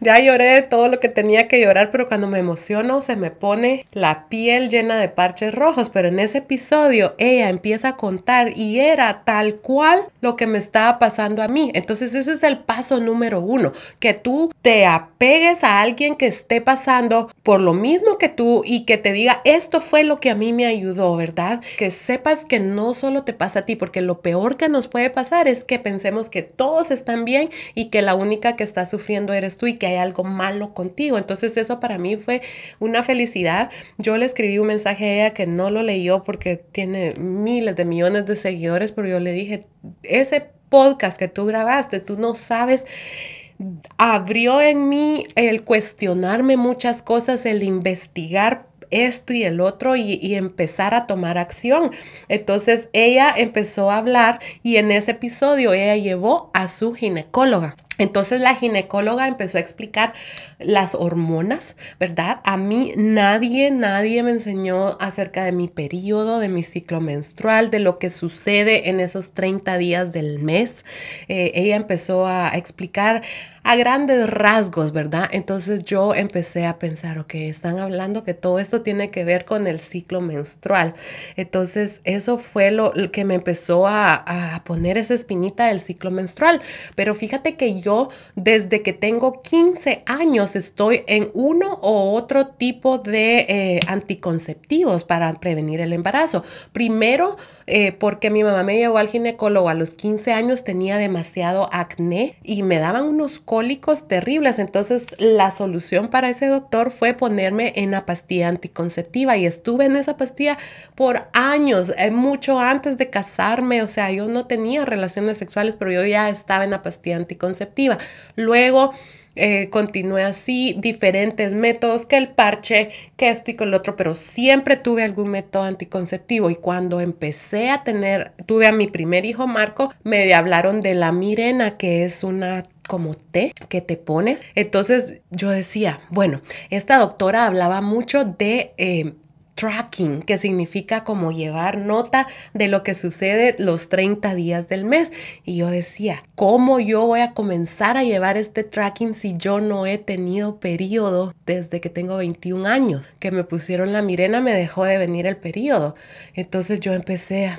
ya lloré todo lo que tenía que llorar, pero cuando me emociono se me pone la piel llena de parches rojos. Pero en ese episodio ella empieza a contar y era tal cual lo que me estaba pasando a mí. Entonces ese es el paso número uno, que tú te apegues a alguien que esté pasando por lo mismo que tú y que te diga, esto fue lo que a mí me ayudó, ¿verdad? Que sepas que no solo te pasa a ti, porque lo peor que nos puede pasar es que pensemos que todos están bien y que la única que está sufriendo eres tú y que hay algo malo contigo. Entonces eso para mí fue una felicidad. Yo le escribí un mensaje a ella que no lo leyó porque tiene miles de millones de seguidores, pero yo le dije, ese podcast que tú grabaste, tú no sabes abrió en mí el cuestionarme muchas cosas, el investigar esto y el otro y, empezar a tomar acción. Entonces ella empezó a hablar y en ese episodio ella llevó a su ginecóloga. Entonces la ginecóloga empezó a explicar las hormonas, ¿verdad? A mí nadie, nadie me enseñó acerca de mi periodo, de mi ciclo menstrual, de lo que sucede en esos 30 días del mes. Eh, ella empezó a explicar a grandes rasgos, ¿verdad? Entonces yo empecé a pensar, ok, están hablando que todo esto tiene que ver con el ciclo menstrual. Entonces eso fue lo, que me empezó a, poner esa espinita del ciclo menstrual. Pero fíjate que yo desde que tengo 15 años estoy en uno o otro tipo de eh, anticonceptivos para prevenir el embarazo. Primero, eh, porque mi mamá me llevó al ginecólogo a los 15 años, tenía demasiado acné y me daban unos cólicos terribles. Entonces la solución para ese doctor fue ponerme en la pastilla anticonceptiva y estuve en esa pastilla por años, eh, mucho antes de casarme. O sea, yo no tenía relaciones sexuales, pero yo ya estaba en la pastilla anticonceptiva. Luego eh, continué así, diferentes métodos, que el parche, que esto y con el otro, pero siempre tuve algún método anticonceptivo. Y cuando empecé a tener, tuve a mi primer hijo Marco, me hablaron de la mirena, que es una como té que te pones. Entonces yo decía, bueno, esta doctora hablaba mucho de eh, tracking, que significa como llevar nota de lo que sucede los 30 días del mes. Y yo decía, ¿cómo yo voy a comenzar a llevar este tracking si yo no he tenido periodo desde que tengo 21 años? Que me pusieron la mirena, me dejó de venir el periodo. Entonces yo empecé a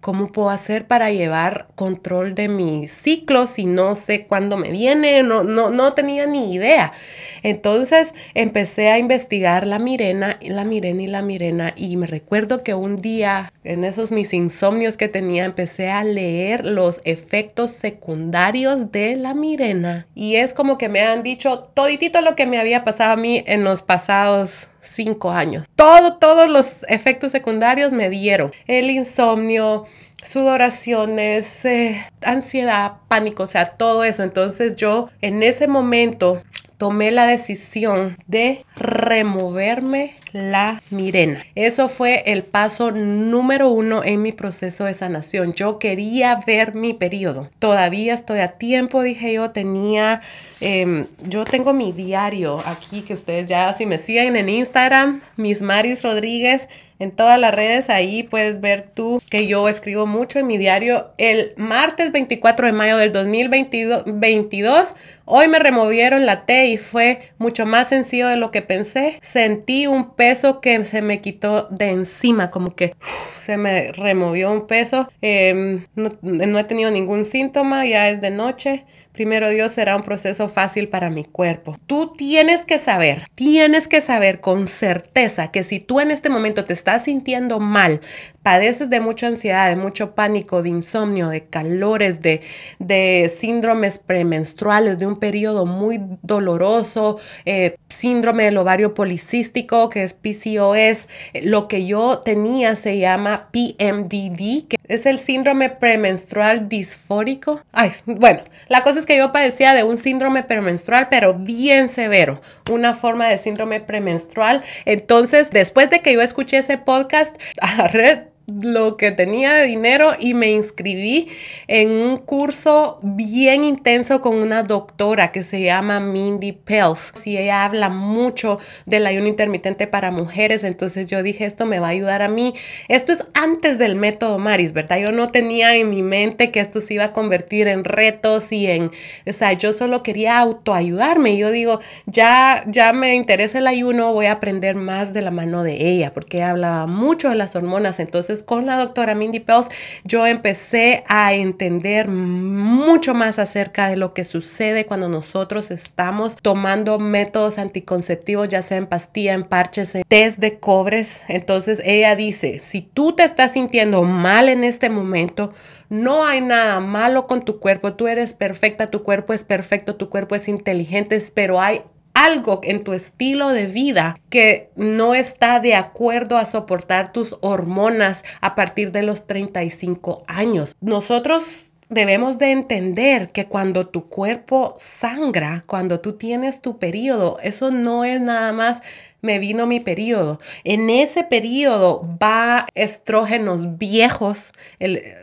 ¿Cómo puedo hacer para llevar control de mi ciclo si no sé cuándo me viene? No, no, no tenía ni idea. Entonces empecé a investigar la mirena, la mirena y la mirena. Y me recuerdo que un día, en esos mis insomnios que tenía, empecé a leer los efectos secundarios de la mirena. Y es como que me han dicho toditito lo que me había pasado a mí en los pasados cinco años. Todo, todos los efectos secundarios me dieron. El insomnio, sudoraciones, eh, ansiedad, pánico, o sea, todo eso. Entonces yo en ese momento tomé la decisión de removerme la mirena. Eso fue el paso número uno en mi proceso de sanación. Yo quería ver mi periodo. Todavía estoy a tiempo, dije yo, tenía, em, yo tengo mi diario aquí que ustedes ya si me siguen en Instagram, Miss Maris Rodríguez en todas las redes. Ahí puedes ver tú que yo escribo mucho en mi diario. El martes 24 de mayo del 2022, hoy me removieron la T y fue mucho más sencillo de lo que pensé. Sentí un peso que se me quitó de encima, como que se me removió un peso. Em, no, no he tenido ningún síntoma, ya es de noche primero Dios será un proceso fácil para mi cuerpo. Tú tienes que saber, tienes que saber con certeza que si tú en este momento te estás sintiendo mal, padeces de mucha ansiedad, de mucho pánico, de insomnio, de calores, de, de síndromes premenstruales, de un periodo muy doloroso, eh, síndrome del ovario policístico, que es PCOS, lo que yo tenía se llama PMDD, que es el síndrome premenstrual disfórico. Ay, bueno, la cosa Que yo padecía de un síndrome premenstrual, pero bien severo, una forma de síndrome premenstrual. Entonces, después de que yo escuché ese podcast, agarré lo que tenía de dinero y me inscribí en un curso bien intenso con una doctora que se llama Mindy Pels. Y ella habla mucho del ayuno intermitente para mujeres, entonces yo dije, esto me va a ayudar a mí. Esto es antes del método Maris, ¿verdad? Yo no tenía en mi mente que esto se iba a convertir en retos y en, o sea, yo solo quería autoayudarme. Yo digo, ya, ya me interesa el ayuno, voy a aprender más de la mano de ella, porque ella hablaba mucho de las hormonas, entonces con la doctora Mindy Pels, yo empecé a entender mucho más acerca de lo que sucede cuando nosotros estamos tomando métodos anticonceptivos, ya sea en pastilla, en parches, en test de cobres. Entonces ella dice, si tú te estás sintiendo mal en este momento, no hay nada malo con tu cuerpo, tú eres perfecta, tu cuerpo es perfecto, tu cuerpo es inteligente, pero hay algo en tu estilo de vida que no está de acuerdo a soportar tus hormonas a partir de los 35 años. Nosotros debemos de entender que cuando tu cuerpo sangra, cuando tú tienes tu periodo, eso no es nada más me vino mi periodo. En ese periodo va estrógenos viejos.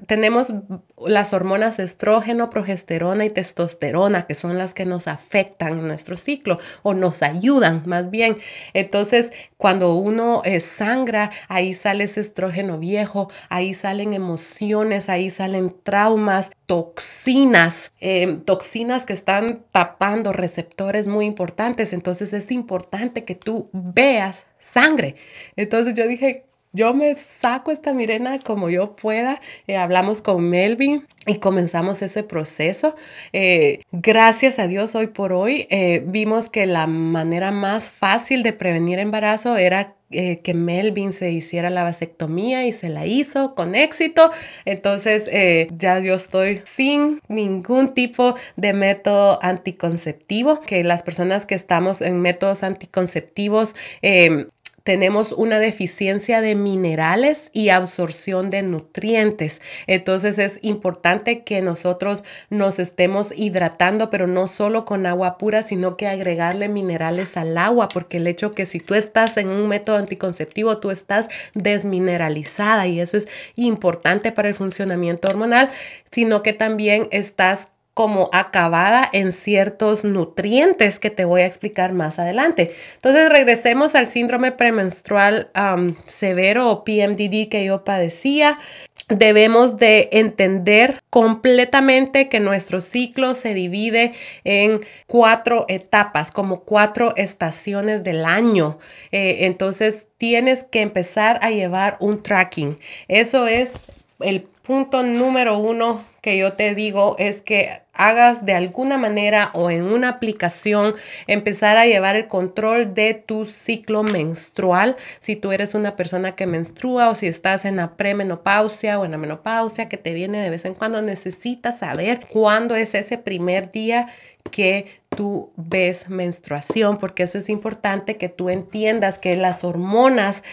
tenemos las hormonas estrógeno, progesterona y testosterona, que son las que nos afectan en nuestro ciclo o nos ayudan más bien. Entonces, cuando uno eh, sangra, ahí sale ese estrógeno viejo, ahí salen emociones, ahí salen traumas, toxinas, em, toxinas que están tapando receptores muy importantes. Entonces, es importante que tú veas sangre. Entonces yo dije, yo me saco esta Mirena como yo pueda. Eh, hablamos con Melvin y comenzamos ese proceso. Eh, gracias a Dios, hoy por hoy eh, vimos que la manera más fácil de prevenir embarazo era que Melvin se hiciera la vasectomía y se la hizo con éxito. Entonces ya yo estoy sin ningún tipo de método anticonceptivo, que las personas que estamos en métodos anticonceptivos tenemos una deficiencia de minerales y absorción de nutrientes. Entonces es importante que nosotros nos estemos hidratando, pero no solo con agua pura, sino que agregarle minerales al agua, porque el hecho que si tú estás en un método anticonceptivo, tú estás desmineralizada y eso es importante para el funcionamiento hormonal, sino que también estás como acabada en ciertos nutrientes que te voy a explicar más adelante. Entonces regresemos al síndrome premenstrual severo o PMDD que yo padecía. Debemos de entender completamente que nuestro ciclo se divide en cuatro etapas, como cuatro estaciones del año. Eh, entonces tienes que empezar a llevar un tracking. Eso es el punto número uno que yo te digo es que hagas de alguna manera o en una aplicación empezar a llevar el control de tu ciclo menstrual. Si tú eres una persona que menstrua o si estás en la premenopausia o en la menopausia que te viene de vez en cuando, necesitas saber cuándo es ese primer día que tú ves menstruación, porque eso es importante que tú entiendas que las hormonas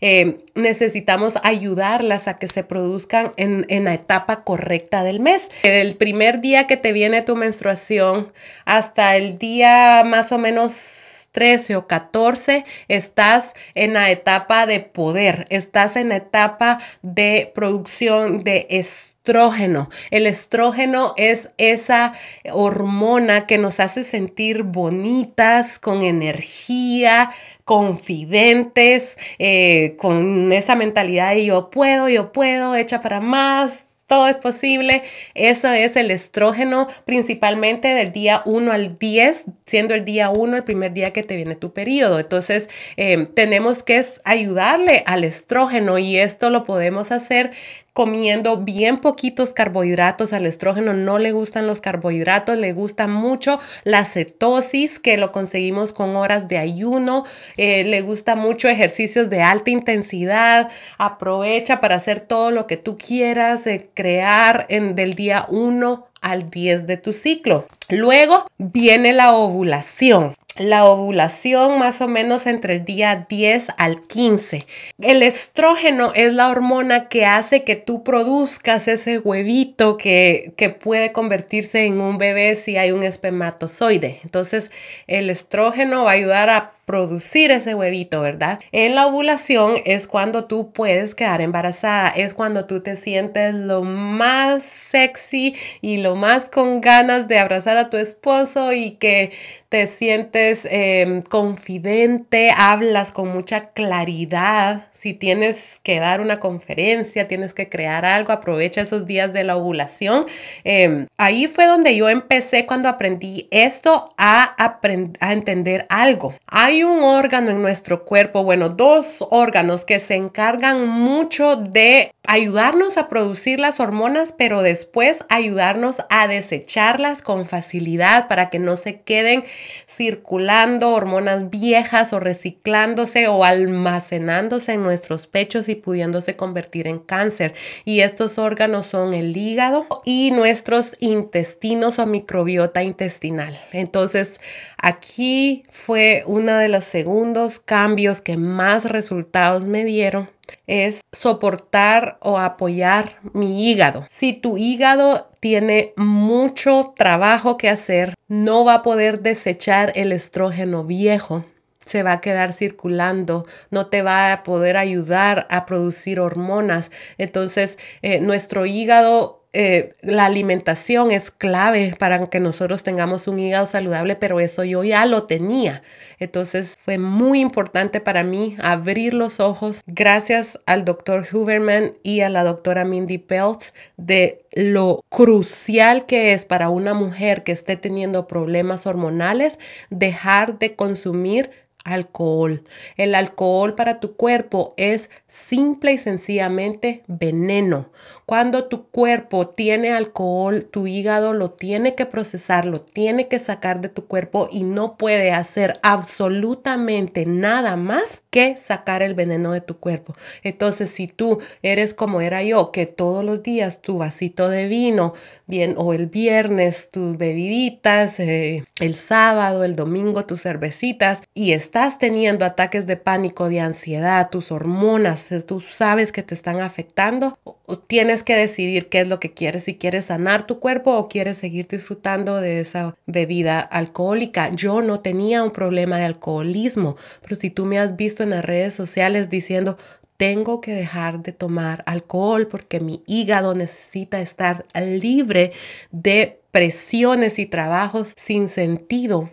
eh, necesitamos ayudarlas a que se produzcan en, en, la etapa correcta del mes. El primer día que te viene tu menstruación hasta el día más o menos 13 o 14, estás en la etapa de poder, estás en la etapa de producción de estrés estrógeno. El estrógeno es esa hormona que nos hace sentir bonitas, con energía, confidentes, eh, con esa mentalidad de yo puedo, yo puedo, hecha para más, todo es posible. Eso es el estrógeno principalmente del día 1 al 10, siendo el día 1 el primer día que te viene tu periodo. Entonces, eh, tenemos que ayudarle al estrógeno y esto lo podemos hacer comiendo bien poquitos carbohidratos. Al estrógeno no le gustan los carbohidratos, le gusta mucho la cetosis, que lo conseguimos con horas de ayuno. Eh, le gusta mucho ejercicios de alta intensidad. Aprovecha para hacer todo lo que tú quieras, eh, crear en, del día 1 al 10 de tu ciclo. Luego viene la ovulación. La ovulación más o menos entre el día 10 al 15. El estrógeno es la hormona que hace que tú produzcas ese huevito que, que puede convertirse en un bebé si hay un espermatozoide. Entonces el estrógeno va a ayudar a producir ese huevito, ¿verdad? En la ovulación es cuando tú puedes quedar embarazada, es cuando tú te sientes lo más sexy y lo más con ganas de abrazar a tu esposo y que te sientes em, confidente, hablas con mucha claridad. Si tienes que dar una conferencia, tienes que crear algo, aprovecha esos días de la ovulación. Em, ahí fue donde yo empecé cuando aprendí esto a, a entender algo. Hay un órgano en nuestro cuerpo, bueno, dos órganos que se encargan mucho de ayudarnos a producir las hormonas, pero después ayudarnos a desecharlas con facilidad para que no se queden circulando hormonas viejas o reciclándose o almacenándose en nuestros pechos y pudiéndose convertir en cáncer. Y estos órganos son el hígado y nuestros intestinos o microbiota intestinal. Entonces, aquí fue uno de los segundos cambios que más resultados me dieron es soportar o apoyar mi hígado. Si tu hígado tiene mucho trabajo que hacer, no va a poder desechar el estrógeno viejo se va a quedar circulando, no te va a poder ayudar a producir hormonas. Entonces, eh, nuestro hígado eh, la alimentación es clave para que nosotros tengamos un hígado saludable, pero eso yo ya lo tenía. Entonces fue muy importante para mí abrir los ojos gracias al doctor Huberman y a la doctora Mindy Peltz de lo crucial que es para una mujer que esté teniendo problemas hormonales dejar de consumir alcohol. El alcohol para tu cuerpo es simple y sencillamente veneno. Cuando tu cuerpo tiene alcohol, tu hígado lo tiene que procesar, lo tiene que sacar de tu cuerpo y no puede hacer absolutamente nada más que sacar el veneno de tu cuerpo. Entonces, si tú eres como era yo, que todos los días tu vasito de vino, bien, o el viernes tus bebiditas, eh, el sábado, el domingo tus cervecitas y estás teniendo ataques de pánico, de ansiedad, tus hormonas, eh, tú sabes que te están afectando, tienes que decidir qué es lo que quieres, si quieres sanar tu cuerpo o quieres seguir disfrutando de esa bebida alcohólica. Yo no tenía un problema de alcoholismo, pero si tú me has visto en las redes sociales diciendo, tengo que dejar de tomar alcohol porque mi hígado necesita estar libre de presiones y trabajos sin sentido.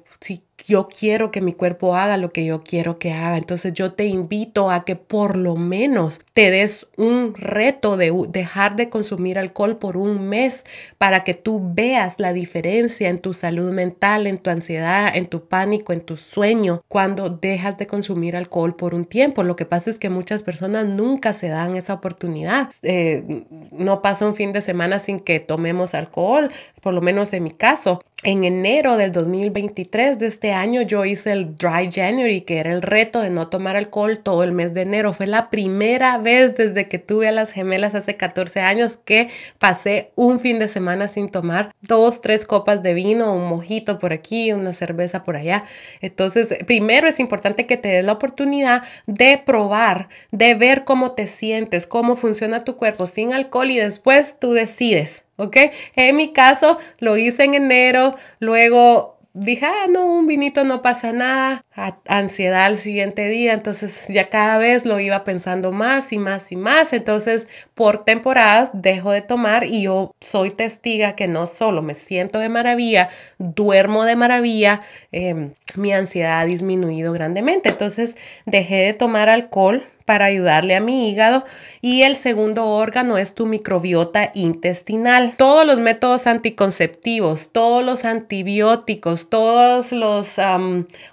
Yo quiero que mi cuerpo haga lo que yo quiero que haga. Entonces yo te invito a que por lo menos te des un reto de dejar de consumir alcohol por un mes para que tú veas la diferencia en tu salud mental, en tu ansiedad, en tu pánico, en tu sueño cuando dejas de consumir alcohol por un tiempo. Lo que pasa es que muchas personas nunca se dan esa oportunidad. Eh, no pasa un fin de semana sin que tomemos alcohol, por lo menos en mi caso. En enero del 2023 de este año yo hice el Dry January, que era el reto de no tomar alcohol todo el mes de enero. Fue la primera vez desde que tuve a las gemelas hace 14 años que pasé un fin de semana sin tomar dos, tres copas de vino, un mojito por aquí, una cerveza por allá. Entonces, primero es importante que te des la oportunidad de probar, de ver cómo te sientes, cómo funciona tu cuerpo sin alcohol y después tú decides ¿ok? En mi caso lo hice en enero, luego dije, ah, no, un vinito no pasa nada, ansiedad al siguiente día, entonces ya cada vez lo iba pensando más y más y más, entonces por temporadas dejo de tomar y yo soy testiga que no solo me siento de maravilla, duermo de maravilla, em, mi ansiedad ha disminuido grandemente, entonces dejé de tomar alcohol para ayudarle a mi hígado y el segundo órgano es tu microbiota intestinal. Todos los métodos anticonceptivos, todos los antibióticos, todos los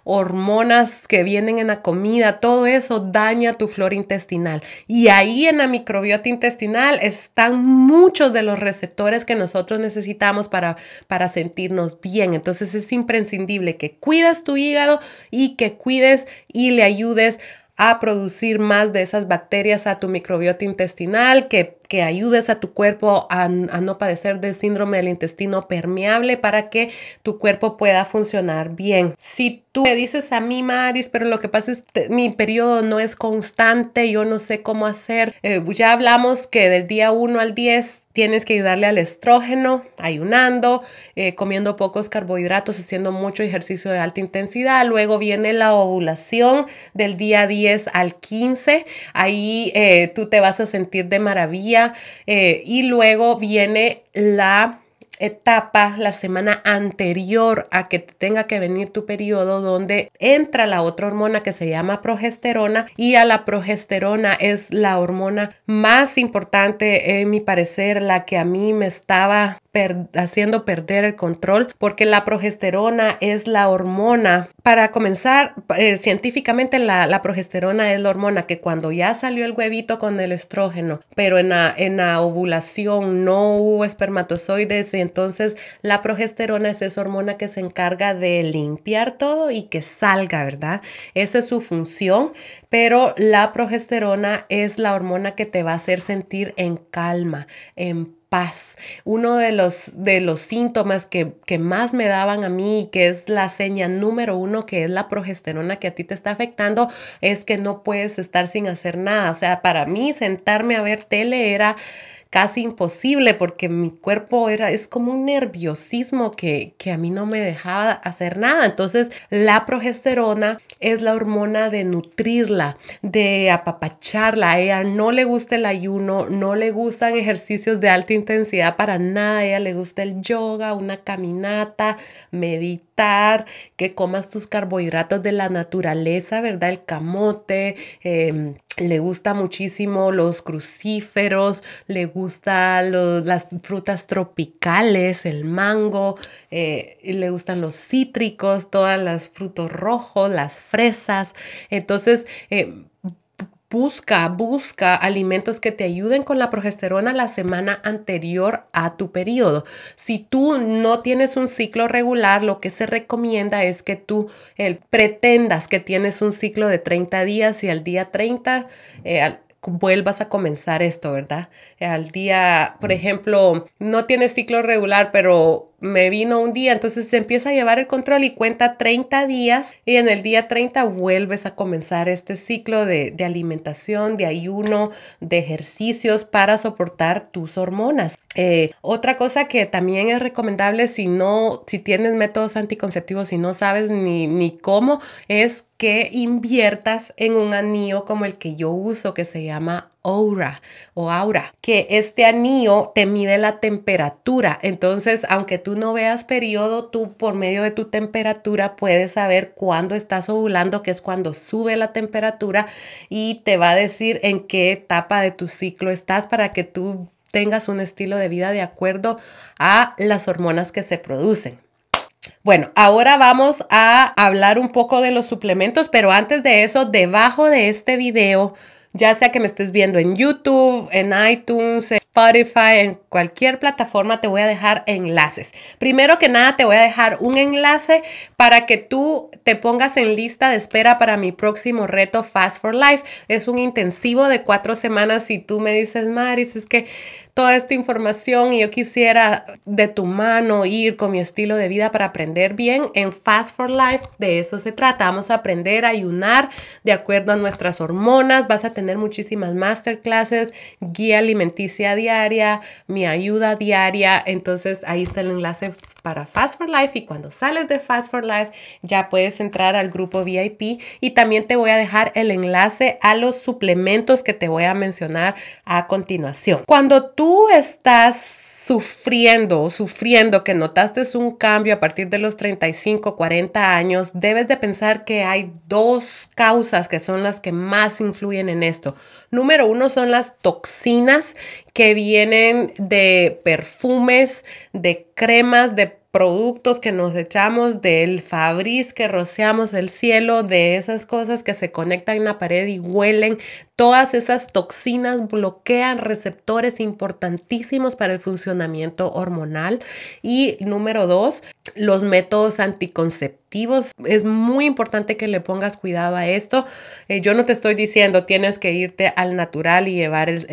hormonas que vienen en la comida, todo eso daña tu flora intestinal. Y ahí en la microbiota intestinal están muchos de los receptores que nosotros necesitamos para, para sentirnos bien. Entonces es imprescindible que cuides tu hígado y que cuides y le ayudes a producir más de esas bacterias a tu microbiota intestinal, que que ayudes a tu cuerpo a, no padecer de síndrome del intestino permeable para que tu cuerpo pueda funcionar bien. Si tú me dices a mí, Maris, pero lo que pasa es que mi periodo no es constante, yo no sé cómo hacer, eh, ya hablamos que del día 1 al 10 tienes que ayudarle al estrógeno, ayunando, eh, comiendo pocos carbohidratos, haciendo mucho ejercicio de alta intensidad. Luego viene la ovulación del día 10 al 15. Ahí eh, tú te vas a sentir de maravilla. Eh, y luego viene la etapa, la semana anterior a que tenga que venir tu periodo, donde entra la otra hormona que se llama progesterona y a la progesterona es la hormona más importante, en mi parecer, la que a mí me estaba haciendo perder el control, porque la progesterona es la hormona. Para comenzar, eh, científicamente la, progesterona es la hormona que cuando ya salió el huevito con el estrógeno, pero en la, en la ovulación no hubo espermatozoides, y entonces la progesterona es esa hormona que se encarga de limpiar todo y que salga, ¿verdad? Esa es su función, pero la progesterona es la hormona que te va a hacer sentir en calma, en paz. Uno de los, de los síntomas que, que, más me daban a mí, que es la seña número uno, que es la progesterona que a ti te está afectando, es que no puedes estar sin hacer nada. O sea, para mí sentarme a ver tele era casi imposible porque mi cuerpo era, es como un nerviosismo que, que a mí no me dejaba hacer nada. Entonces, la progesterona es la hormona de nutrirla, de apapacharla. A ella no le gusta el ayuno, no le gustan ejercicios de alta intensidad para nada. A ella le gusta el yoga, una caminata, meditar, que comas tus carbohidratos de la naturaleza, ¿verdad? El camote. Eh, le gusta muchísimo los crucíferos, le gustan las frutas tropicales, el mango, eh, le gustan los cítricos, todos los frutos rojos, las fresas. Entonces, eh, Busca, busca alimentos que te ayuden con la progesterona la semana anterior a tu periodo. Si tú no tienes un ciclo regular, lo que se recomienda es que tú pretendas que tienes un ciclo de 30 días y al día 30 vuelvas a comenzar esto, ¿verdad? Al día, por ejemplo, no tienes ciclo regular, pero me vino un día, entonces se empieza a llevar el control y cuenta 30 días y en el día 30 vuelves a comenzar este ciclo de, alimentación, de ayuno, de ejercicios para soportar tus hormonas. Eh, otra cosa que también es recomendable si no, si tienes métodos anticonceptivos y no sabes ni, ni cómo, es que inviertas en un anillo como el que yo uso que se llama Aura o Aura, que este anillo te mide la temperatura. Entonces, aunque tú no veas periodo, tú por medio de tu temperatura puedes saber cuándo estás ovulando, que es cuando sube la temperatura y te va a decir en qué etapa de tu ciclo estás para que tú tengas un estilo de vida de acuerdo a las hormonas que se producen. Bueno, ahora vamos a hablar un poco de los suplementos, pero antes de eso, debajo de este video ya sea que me estés viendo en YouTube, en iTunes, en Spotify, en cualquier plataforma, te voy a dejar enlaces. Primero que nada, te voy a dejar un enlace para que tú te pongas en lista de espera para mi próximo reto Fast for Life. Es un intensivo de cuatro semanas. Si tú me dices, Maris, es que toda esta información y yo quisiera de tu mano ir con mi estilo de vida para aprender bien en Fast for Life, de eso se trata. Vamos a aprender a ayunar de acuerdo a nuestras hormonas. Vas a tener muchísimas masterclasses, guía alimenticia diaria, mi ayuda diaria. Entonces ahí está el enlace para Fast for Life y cuando sales de Fast for Life ya puedes entrar al grupo VIP y también te voy a dejar el enlace a los suplementos que te voy a mencionar a continuación. Cuando tú estás sufriendo sufriendo que notaste un cambio a partir de los 35, 40 años, debes de pensar que hay dos causas que son las que más influyen en esto. Número uno son las toxinas que vienen de perfumes, de cremas, de productos que nos echamos, del fabriz que rociamos el cielo, de esas cosas que se conectan en la pared y huelen, todas esas toxinas bloquean receptores importantísimos para el funcionamiento hormonal. Y número dos, los métodos anticonceptivos. Es muy importante que le pongas cuidado a esto. Eh, yo no te estoy diciendo tienes que irte al natural y llevar el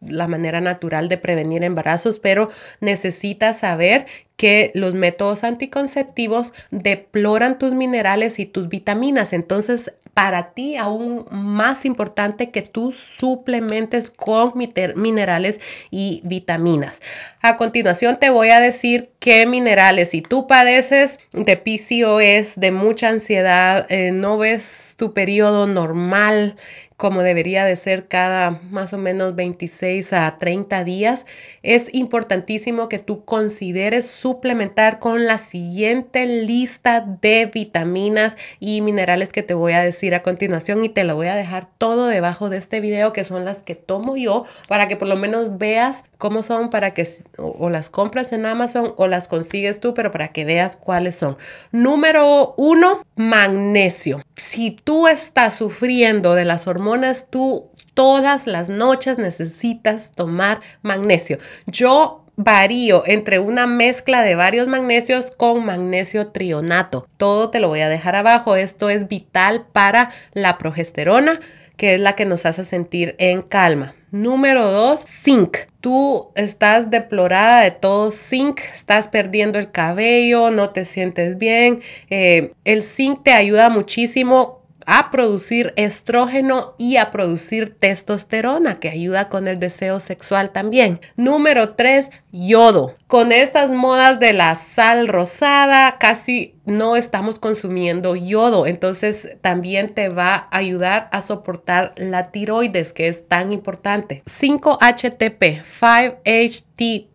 la manera natural de prevenir embarazos, pero necesitas saber que los métodos anticonceptivos deploran tus minerales y tus vitaminas. Entonces, para ti aún más importante que tú suplementes con minerales y vitaminas. A continuación te voy a decir qué minerales. Si tú padeces de PCOS, de mucha ansiedad, eh, no ves tu periodo normal, como debería de ser cada más o menos 26 a 30 días, es importantísimo que tú consideres suplementar con la siguiente lista de vitaminas y minerales que te voy a decir a continuación y te lo voy a dejar todo debajo de este video que son las que tomo yo para que por lo menos veas cómo son para que o, las compras en Amazon o las consigues tú, pero para que veas cuáles son. Número uno, magnesio. Si tú estás sufriendo de las hormonas tú todas las noches necesitas tomar magnesio. Yo varío entre una mezcla de varios magnesios con magnesio trionato. Todo te lo voy a dejar abajo. Esto es vital para la progesterona, que es la que nos hace sentir en calma. Número dos, zinc. Tú estás deplorada de todo zinc, estás perdiendo el cabello, no te sientes bien. Eh, el zinc te ayuda muchísimo a producir estrógeno y a producir testosterona, que ayuda con el deseo sexual también. Número 3, yodo. Con estas modas de la sal rosada, casi no estamos consumiendo yodo, entonces también te va a ayudar a soportar la tiroides, que es tan importante. 5-HTP, 5-HTP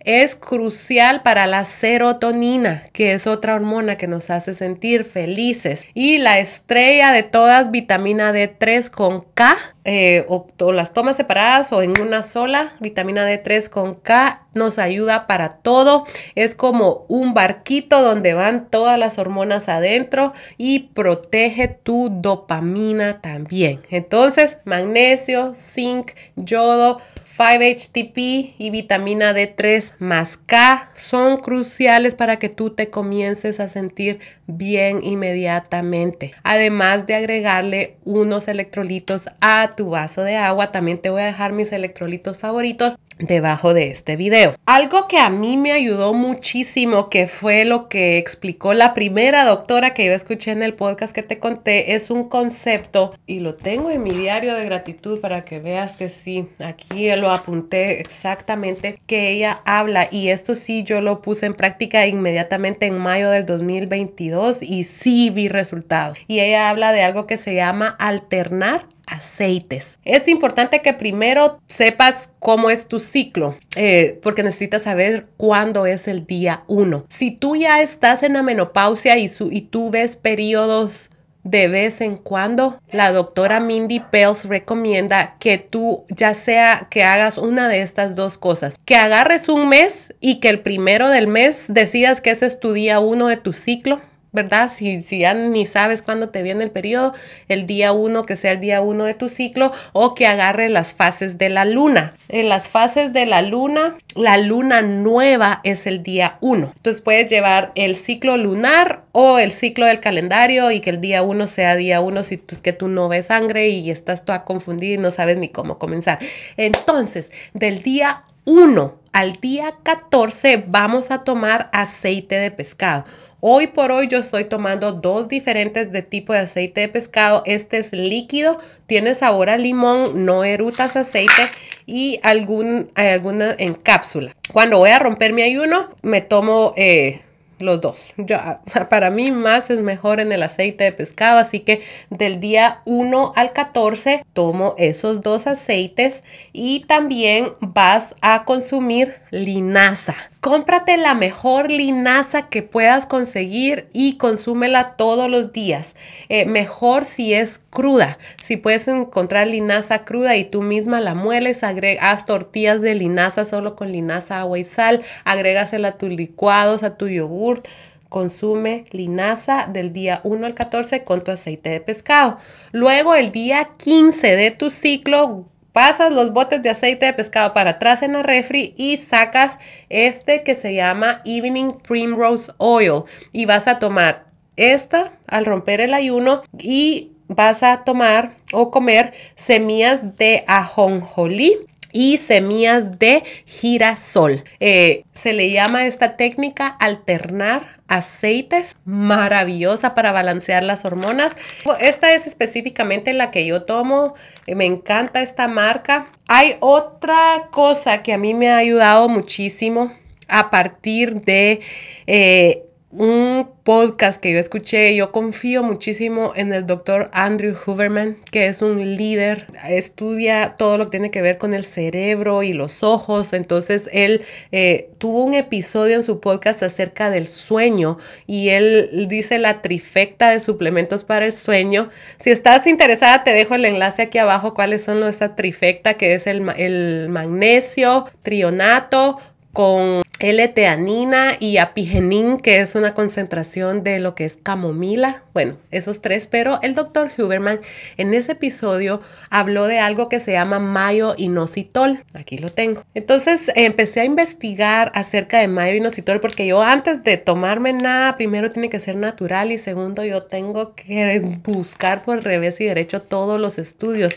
es crucial para la serotonina, que es otra hormona que nos hace sentir felices. Y la estrella de todas, vitamina D3 con K, eh, o, las tomas separadas o en una sola, vitamina D3 con K nos ayuda para todo. Es como un barquito donde van todas las hormonas adentro y protege tu dopamina también. Entonces, magnesio, zinc, yodo, 5-HTP y vitamina D3 más K son cruciales para que tú te comiences a sentir bien inmediatamente. Además de agregarle unos electrolitos a tu vaso de agua, también te voy a dejar mis electrolitos favoritos debajo de este video. Algo que a mí me ayudó muchísimo, que fue lo que explicó la primera doctora que yo escuché en el podcast que te conté, es un concepto y lo tengo en mi diario de gratitud para que veas que sí, aquí lo apunté exactamente que ella habla y esto sí yo lo puse en práctica inmediatamente en mayo del 2022 y sí vi resultados. Y ella habla de algo que se llama alternar aceites. Es importante que primero sepas cómo es tu ciclo, eh, porque necesitas saber cuándo es el día uno. Si tú ya estás en la menopausia y, y tú ves periodos de vez en cuando, la doctora Mindy Pels recomienda que tú ya sea que hagas una de estas dos cosas, que agarres un mes y que el primero del mes decidas que ese es tu día uno de tu ciclo ¿verdad? Si, si ya ni sabes cuándo te viene el periodo, el día uno, que sea el día uno de tu ciclo, o que agarre las fases de la luna. En las fases de la luna, la luna nueva es el día uno. Entonces puedes llevar el ciclo lunar o el ciclo del calendario y que el día uno sea día uno si tú, es que tú no ves sangre y estás toda confundida y no sabes ni cómo comenzar. Entonces, del día 1 al día 14 vamos a tomar aceite de pescado Hoy por hoy yo estoy tomando dos diferentes de tipo de aceite de pescado. Este es líquido, tiene sabor a limón, no erutas aceite y algún, alguna en cápsula. Cuando voy a romper mi ayuno, me tomo... Eh, los dos. para mí más es mejor en el aceite de pescado, así que del día 1 al 14 tomo esos dos aceites y también vas a consumir linaza. Cómprate la mejor linaza que puedas conseguir y consúmela todos los días. Eh, mejor si es cruda. Si puedes encontrar linaza cruda y tú misma la mueles, haz tortillas de linaza solo con linaza, agua y sal, agrégasela a tus licuados, a tu yogur. Consume linaza del día 1 al 14 con tu aceite de pescado. Luego el día 15 de tu ciclo, pasas los botes de aceite de pescado para atrás en la refri y sacas este que se llama Evening Primrose Oil. Y vas a tomar esta al romper el ayuno y vas a tomar o comer semillas de ajonjolí y semillas de girasol. Eh, se le llama esta técnica alternar aceites, maravillosa para balancear las hormonas. Esta es específicamente la que yo tomo, eh, me encanta esta marca. Hay otra cosa que a mí me ha ayudado muchísimo a partir de eh, un podcast que yo escuché, yo confío muchísimo en el doctor Andrew Huberman, que es un líder, estudia todo lo que tiene que ver con el cerebro y los ojos. Entonces, él eh, tuvo un episodio en su podcast acerca del sueño y él dice la trifecta de suplementos para el sueño. Si estás interesada, te dejo el enlace aquí abajo, cuáles son esa trifecta, que es el, el magnesio, trionato, con L-teanina y apigenin, que es una concentración de lo que es camomila. Bueno, esos tres, pero el doctor Huberman en ese episodio habló de algo que se llama mayo-inositol. Aquí lo tengo. Entonces empecé a investigar acerca de mayo-inositol porque yo antes de tomarme nada, primero tiene que ser natural y segundo yo tengo que buscar por revés y derecho todos los estudios.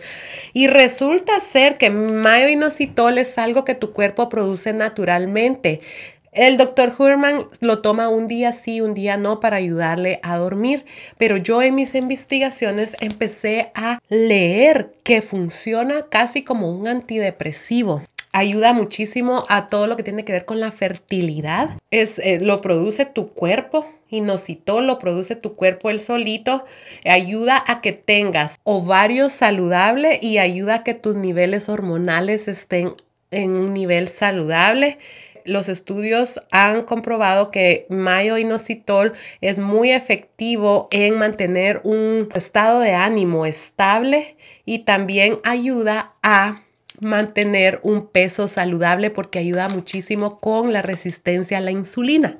Y resulta ser que mayo-inositol es algo que tu cuerpo produce El doctor Hurman lo toma un día sí, un día no para ayudarle a dormir, pero yo en mis investigaciones empecé a leer que funciona casi como un antidepresivo ayuda muchísimo a todo lo que tiene que ver con la fertilidad. Es, eh, lo produce tu cuerpo. Inositol lo produce tu cuerpo el solito, ayuda a que tengas ovario saludable y ayuda a que tus niveles hormonales estén en un nivel saludable los estudios han comprobado que mayo-inositol es muy efectivo en mantener un estado de ánimo estable y también ayuda a mantener un peso saludable porque ayuda muchísimo con la resistencia a la insulina.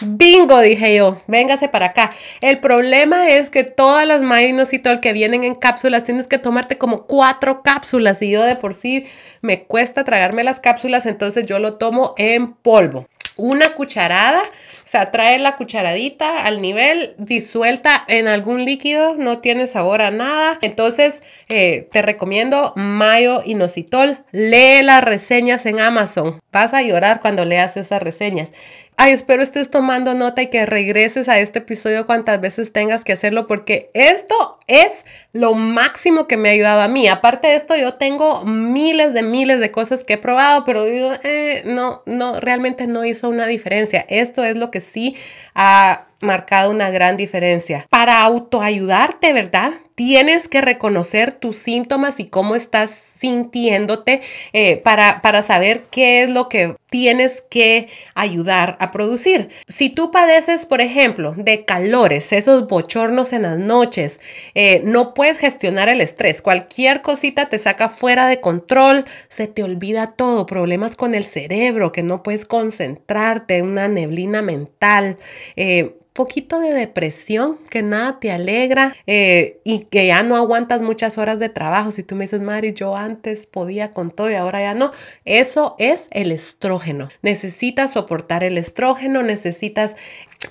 Bingo, dije yo, véngase para acá. El problema es que todas las el que vienen en cápsulas tienes que tomarte como cuatro cápsulas y yo de por sí me cuesta tragarme las cápsulas, entonces yo lo tomo en polvo. Una cucharada, o sea, trae la cucharadita al nivel, disuelta en algún líquido, no tiene sabor a nada. Entonces, eh, te recomiendo Mayo Inositol. Lee las reseñas en Amazon. Vas a llorar cuando leas esas reseñas. Ay, espero estés tomando nota y que regreses a este episodio cuantas veces tengas que hacerlo porque esto es lo máximo que me ha ayudado a mí. Aparte de esto, yo tengo miles de miles de cosas que he probado, pero digo, eh, no, no, realmente no hizo una diferencia. Esto es lo que sí ha marcado una gran diferencia. Para autoayudarte, ¿verdad? Tienes que reconocer tus síntomas y cómo estás sintiéndote eh, para, para saber qué es lo que tienes que ayudar a producir. Si tú padeces, por ejemplo, de calores, esos bochornos en las noches, eh, no puedes gestionar el estrés. Cualquier cosita te saca fuera de control, se te olvida todo, problemas con el cerebro, que no puedes concentrarte, una neblina mental. Eh, poquito de depresión, que nada te alegra eh, y que ya no aguantas muchas horas de trabajo. Si tú me dices, Mari, yo antes podía con todo y ahora ya no, eso es el estrógeno. Necesitas soportar el estrógeno, necesitas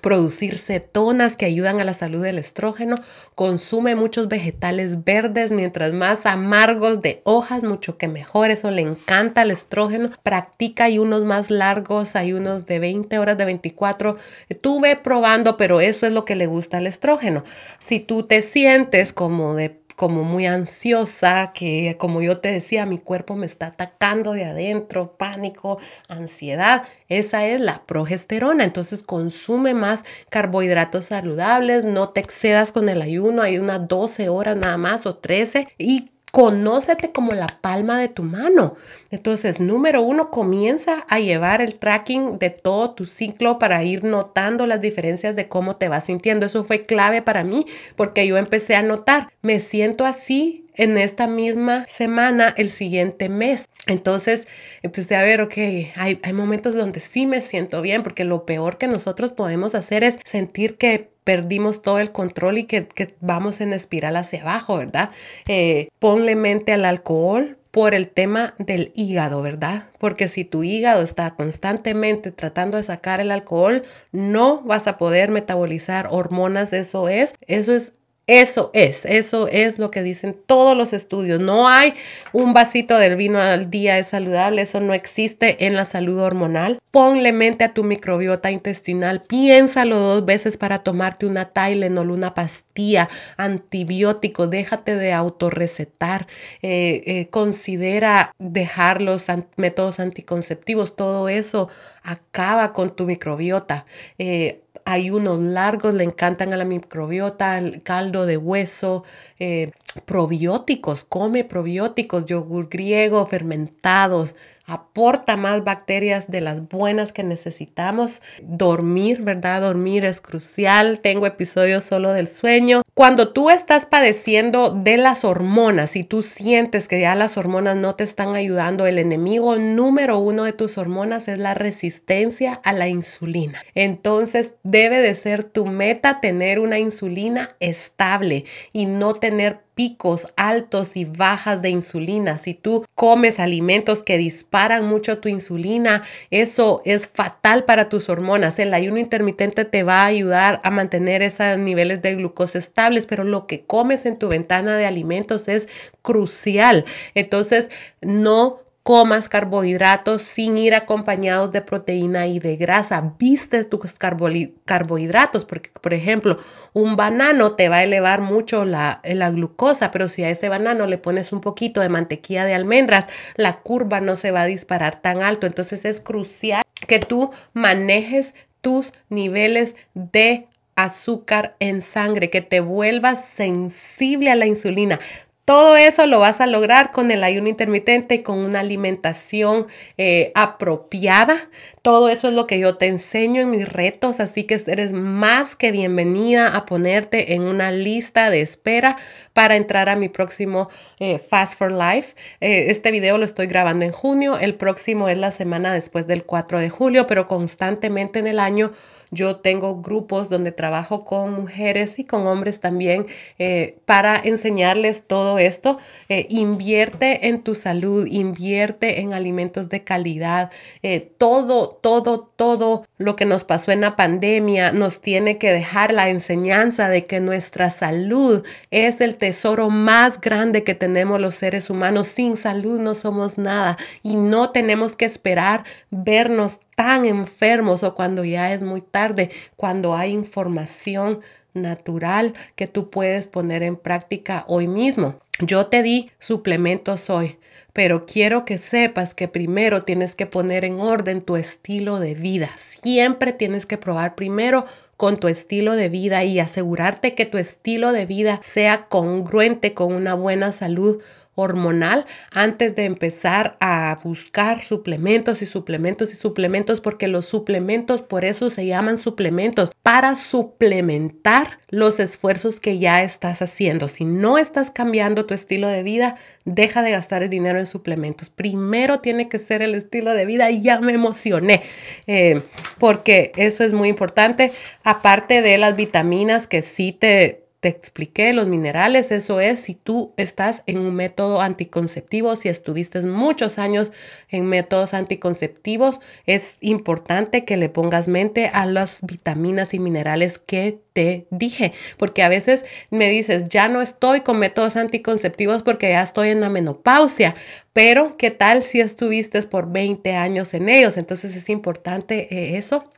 producir cetonas que ayudan a la salud del estrógeno, consume muchos vegetales verdes, mientras más amargos de hojas, mucho que mejor, eso le encanta al estrógeno, practica hay unos más largos, hay unos de 20 horas, de 24, tuve probando, pero eso es lo que le gusta al estrógeno. Si tú te sientes como de como muy ansiosa, que como yo te decía, mi cuerpo me está atacando de adentro, pánico, ansiedad. Esa es la progesterona. Entonces consume más carbohidratos saludables, no te excedas con el ayuno, hay unas 12 horas nada más o 13 y Conócete como la palma de tu mano. Entonces, número uno, comienza a llevar el tracking de todo tu ciclo para ir notando las diferencias de cómo te vas sintiendo. Eso fue clave para mí porque yo empecé a notar, me siento así en esta misma semana el siguiente mes. Entonces empecé a ver, ok, hay, hay momentos donde sí me siento bien porque lo peor que nosotros podemos hacer es sentir que perdimos todo el control y que, vamos en espiral hacia abajo, ¿verdad? Eh, ponle mente al alcohol por el tema del hígado, ¿verdad? Porque si tu hígado está constantemente tratando de sacar el alcohol, no vas a poder metabolizar hormonas, eso es, eso es Eso es, eso es lo que dicen todos los estudios. No hay un vasito del vino al día es saludable, eso no existe en la salud hormonal. Ponle mente a tu microbiota intestinal, piénsalo dos veces para tomarte una Tylenol, una pastilla, antibiótico, déjate de autorrecetar, eh, eh, considera dejar los métodos anticonceptivos, todo eso acaba con tu microbiota. Eh, hay unos largos, le encantan a la microbiota, el caldo de hueso, eh, probióticos, come probióticos, yogur griego, fermentados, aporta más bacterias de las buenas que necesitamos. Dormir, ¿verdad? Dormir es crucial. Tengo episodios solo del sueño. Cuando tú estás padeciendo de las hormonas y tú sientes que ya las hormonas no te están ayudando, el enemigo número uno de tus hormonas es la resistencia a la insulina. Entonces debe de ser tu meta tener una insulina estable y no tener picos altos y bajas de insulina. Si tú comes alimentos que disparan mucho tu insulina, eso es fatal para tus hormonas. El ayuno intermitente te va a ayudar a mantener esos niveles de glucosa estables, pero lo que comes en tu ventana de alimentos es crucial. Entonces, no comas carbohidratos sin ir acompañados de proteína y de grasa. Vistes tus carbohidratos, porque por ejemplo, un banano te va a elevar mucho la, la, glucosa, pero si a ese banano le pones un poquito de mantequilla de almendras, la curva no se va a disparar tan alto. Entonces es crucial que tú manejes tus niveles de azúcar en sangre, que te vuelvas sensible a la insulina. Todo eso lo vas a lograr con el ayuno intermitente con una alimentación eh, apropiada. Todo eso es lo que yo te enseño en mis retos, así que eres más que bienvenida a ponerte en una lista de espera para entrar a mi próximo eh, Fast for Life. Eh, este video lo estoy grabando en junio, el próximo es la semana después del 4 de julio, pero constantemente en el año yo tengo grupos donde trabajo con mujeres y con hombres también eh, para enseñarles todo esto. Eh, invierte en tu salud, invierte en alimentos de calidad. Eh, todo, todo, todo lo que nos pasó en la pandemia nos tiene que dejar la enseñanza de que nuestra salud es el tesoro más grande que tenemos los seres humanos. Sin salud no somos nada y no tenemos que esperar vernos tan enfermos o cuando ya es muy tarde, cuando hay información natural que tú puedes poner en práctica hoy mismo. Yo te di suplementos hoy, pero quiero que sepas que primero tienes que poner en orden tu estilo de vida. Siempre tienes que probar primero con tu estilo de vida y asegurarte que tu estilo de vida sea congruente con una buena salud hormonal antes de empezar a buscar suplementos y suplementos y suplementos porque los suplementos por eso se llaman suplementos para suplementar los esfuerzos que ya estás haciendo. Si no estás cambiando tu estilo de vida, deja de gastar el dinero en suplementos. Primero tiene que ser el estilo de vida y ya me emocioné eh, porque eso es muy importante. Aparte de las vitaminas que sí te te expliqué los minerales, eso es si tú estás en un método anticonceptivo, si estuviste muchos años en métodos anticonceptivos, es importante que le pongas mente a las vitaminas y minerales que te dije, porque a veces me dices, ya no estoy con métodos anticonceptivos porque ya estoy en la menopausia, pero ¿qué tal si estuviste por 20 años en ellos? Entonces es importante eh, eso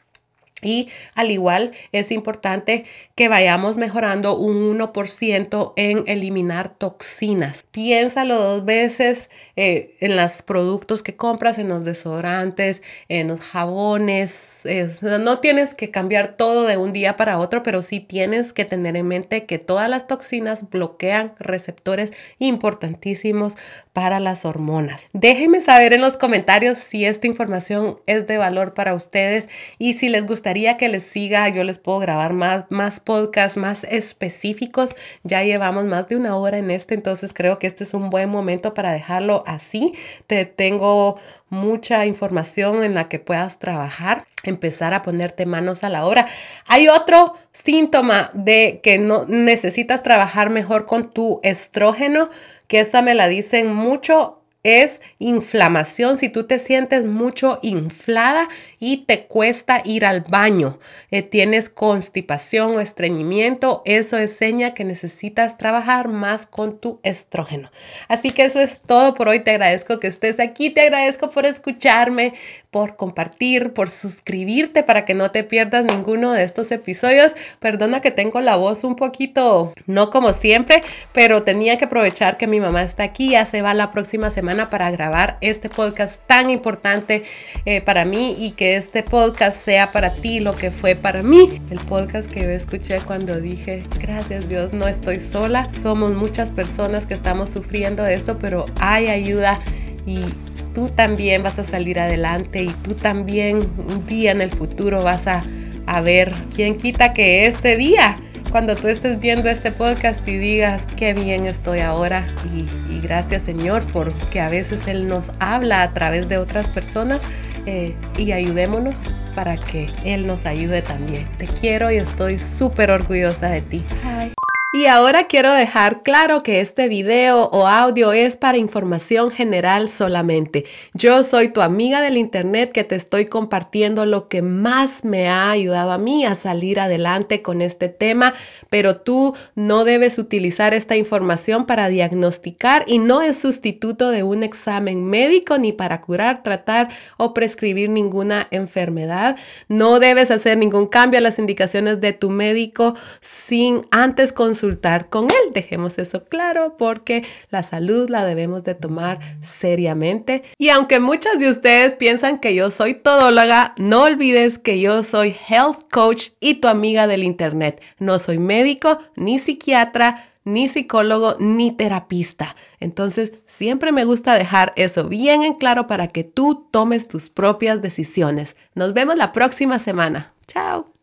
y al igual es importante que vayamos mejorando un 1% en eliminar toxinas. Piénsalo dos veces eh, en los productos que compras, en los desodorantes, en los jabones. no tienes que cambiar todo de un día para otro, pero sí tienes que tener en mente que todas las toxinas bloquean receptores importantísimos para las hormonas. Déjenme saber en los comentarios si esta información es de valor para ustedes y si les gustaría que les siga, yo les puedo grabar más, más podcasts más específicos. Ya llevamos más de una hora en este, entonces creo que este es un buen momento para dejarlo así. Te tengo mucha información en la que puedas trabajar, empezar a ponerte manos a la obra. Hay otro síntoma de que no necesitas trabajar mejor con tu estrógeno que esta me la dicen mucho es inflamación. Si tú te sientes mucho inflada y te cuesta ir al baño, eh, tienes constipación o estreñimiento, eso es seña que necesitas trabajar más con tu estrógeno. Así que eso es todo por hoy. Te agradezco que estés aquí, te agradezco por escucharme, por compartir, por suscribirte para que no te pierdas ninguno de estos episodios. Perdona que tengo la voz un poquito, no como siempre, pero tenía que aprovechar que mi mamá está aquí. Ya se va la próxima semana para grabar este podcast tan importante eh, para mí y que este podcast sea para ti lo que fue para mí. El podcast que yo escuché cuando dije, gracias Dios, no estoy sola. Somos muchas personas que estamos sufriendo de esto, pero hay ayuda y tú también vas a salir adelante y tú también un día en el futuro vas a, ver quién quita que este día cuando tú estés viendo este podcast y digas, qué bien estoy ahora y, gracias Señor porque a veces Él nos habla a través de otras personas eh, y ayudémonos para que Él nos ayude también. Te quiero y estoy súper orgullosa de ti. Y ahora quiero dejar claro que este video o audio es para información general solamente. Yo soy tu amiga del internet que te estoy compartiendo lo que más me ha ayudado a mí a salir adelante con este tema, pero tú no debes utilizar esta información para diagnosticar y no es sustituto de un examen médico ni para curar, tratar o prescribir ninguna enfermedad. No debes hacer ningún cambio a las indicaciones de tu médico sin antes con él. Dejemos eso claro porque la salud la debemos de tomar seriamente. Y aunque muchas de ustedes piensan que yo soy todóloga, no olvides que yo soy health coach y tu amiga del internet. No soy médico ni psiquiatra ni psicólogo, ni terapista. Entonces, siempre me gusta dejar eso bien en claro para que tú tomes tus propias decisiones. Nos vemos la próxima semana. Chao.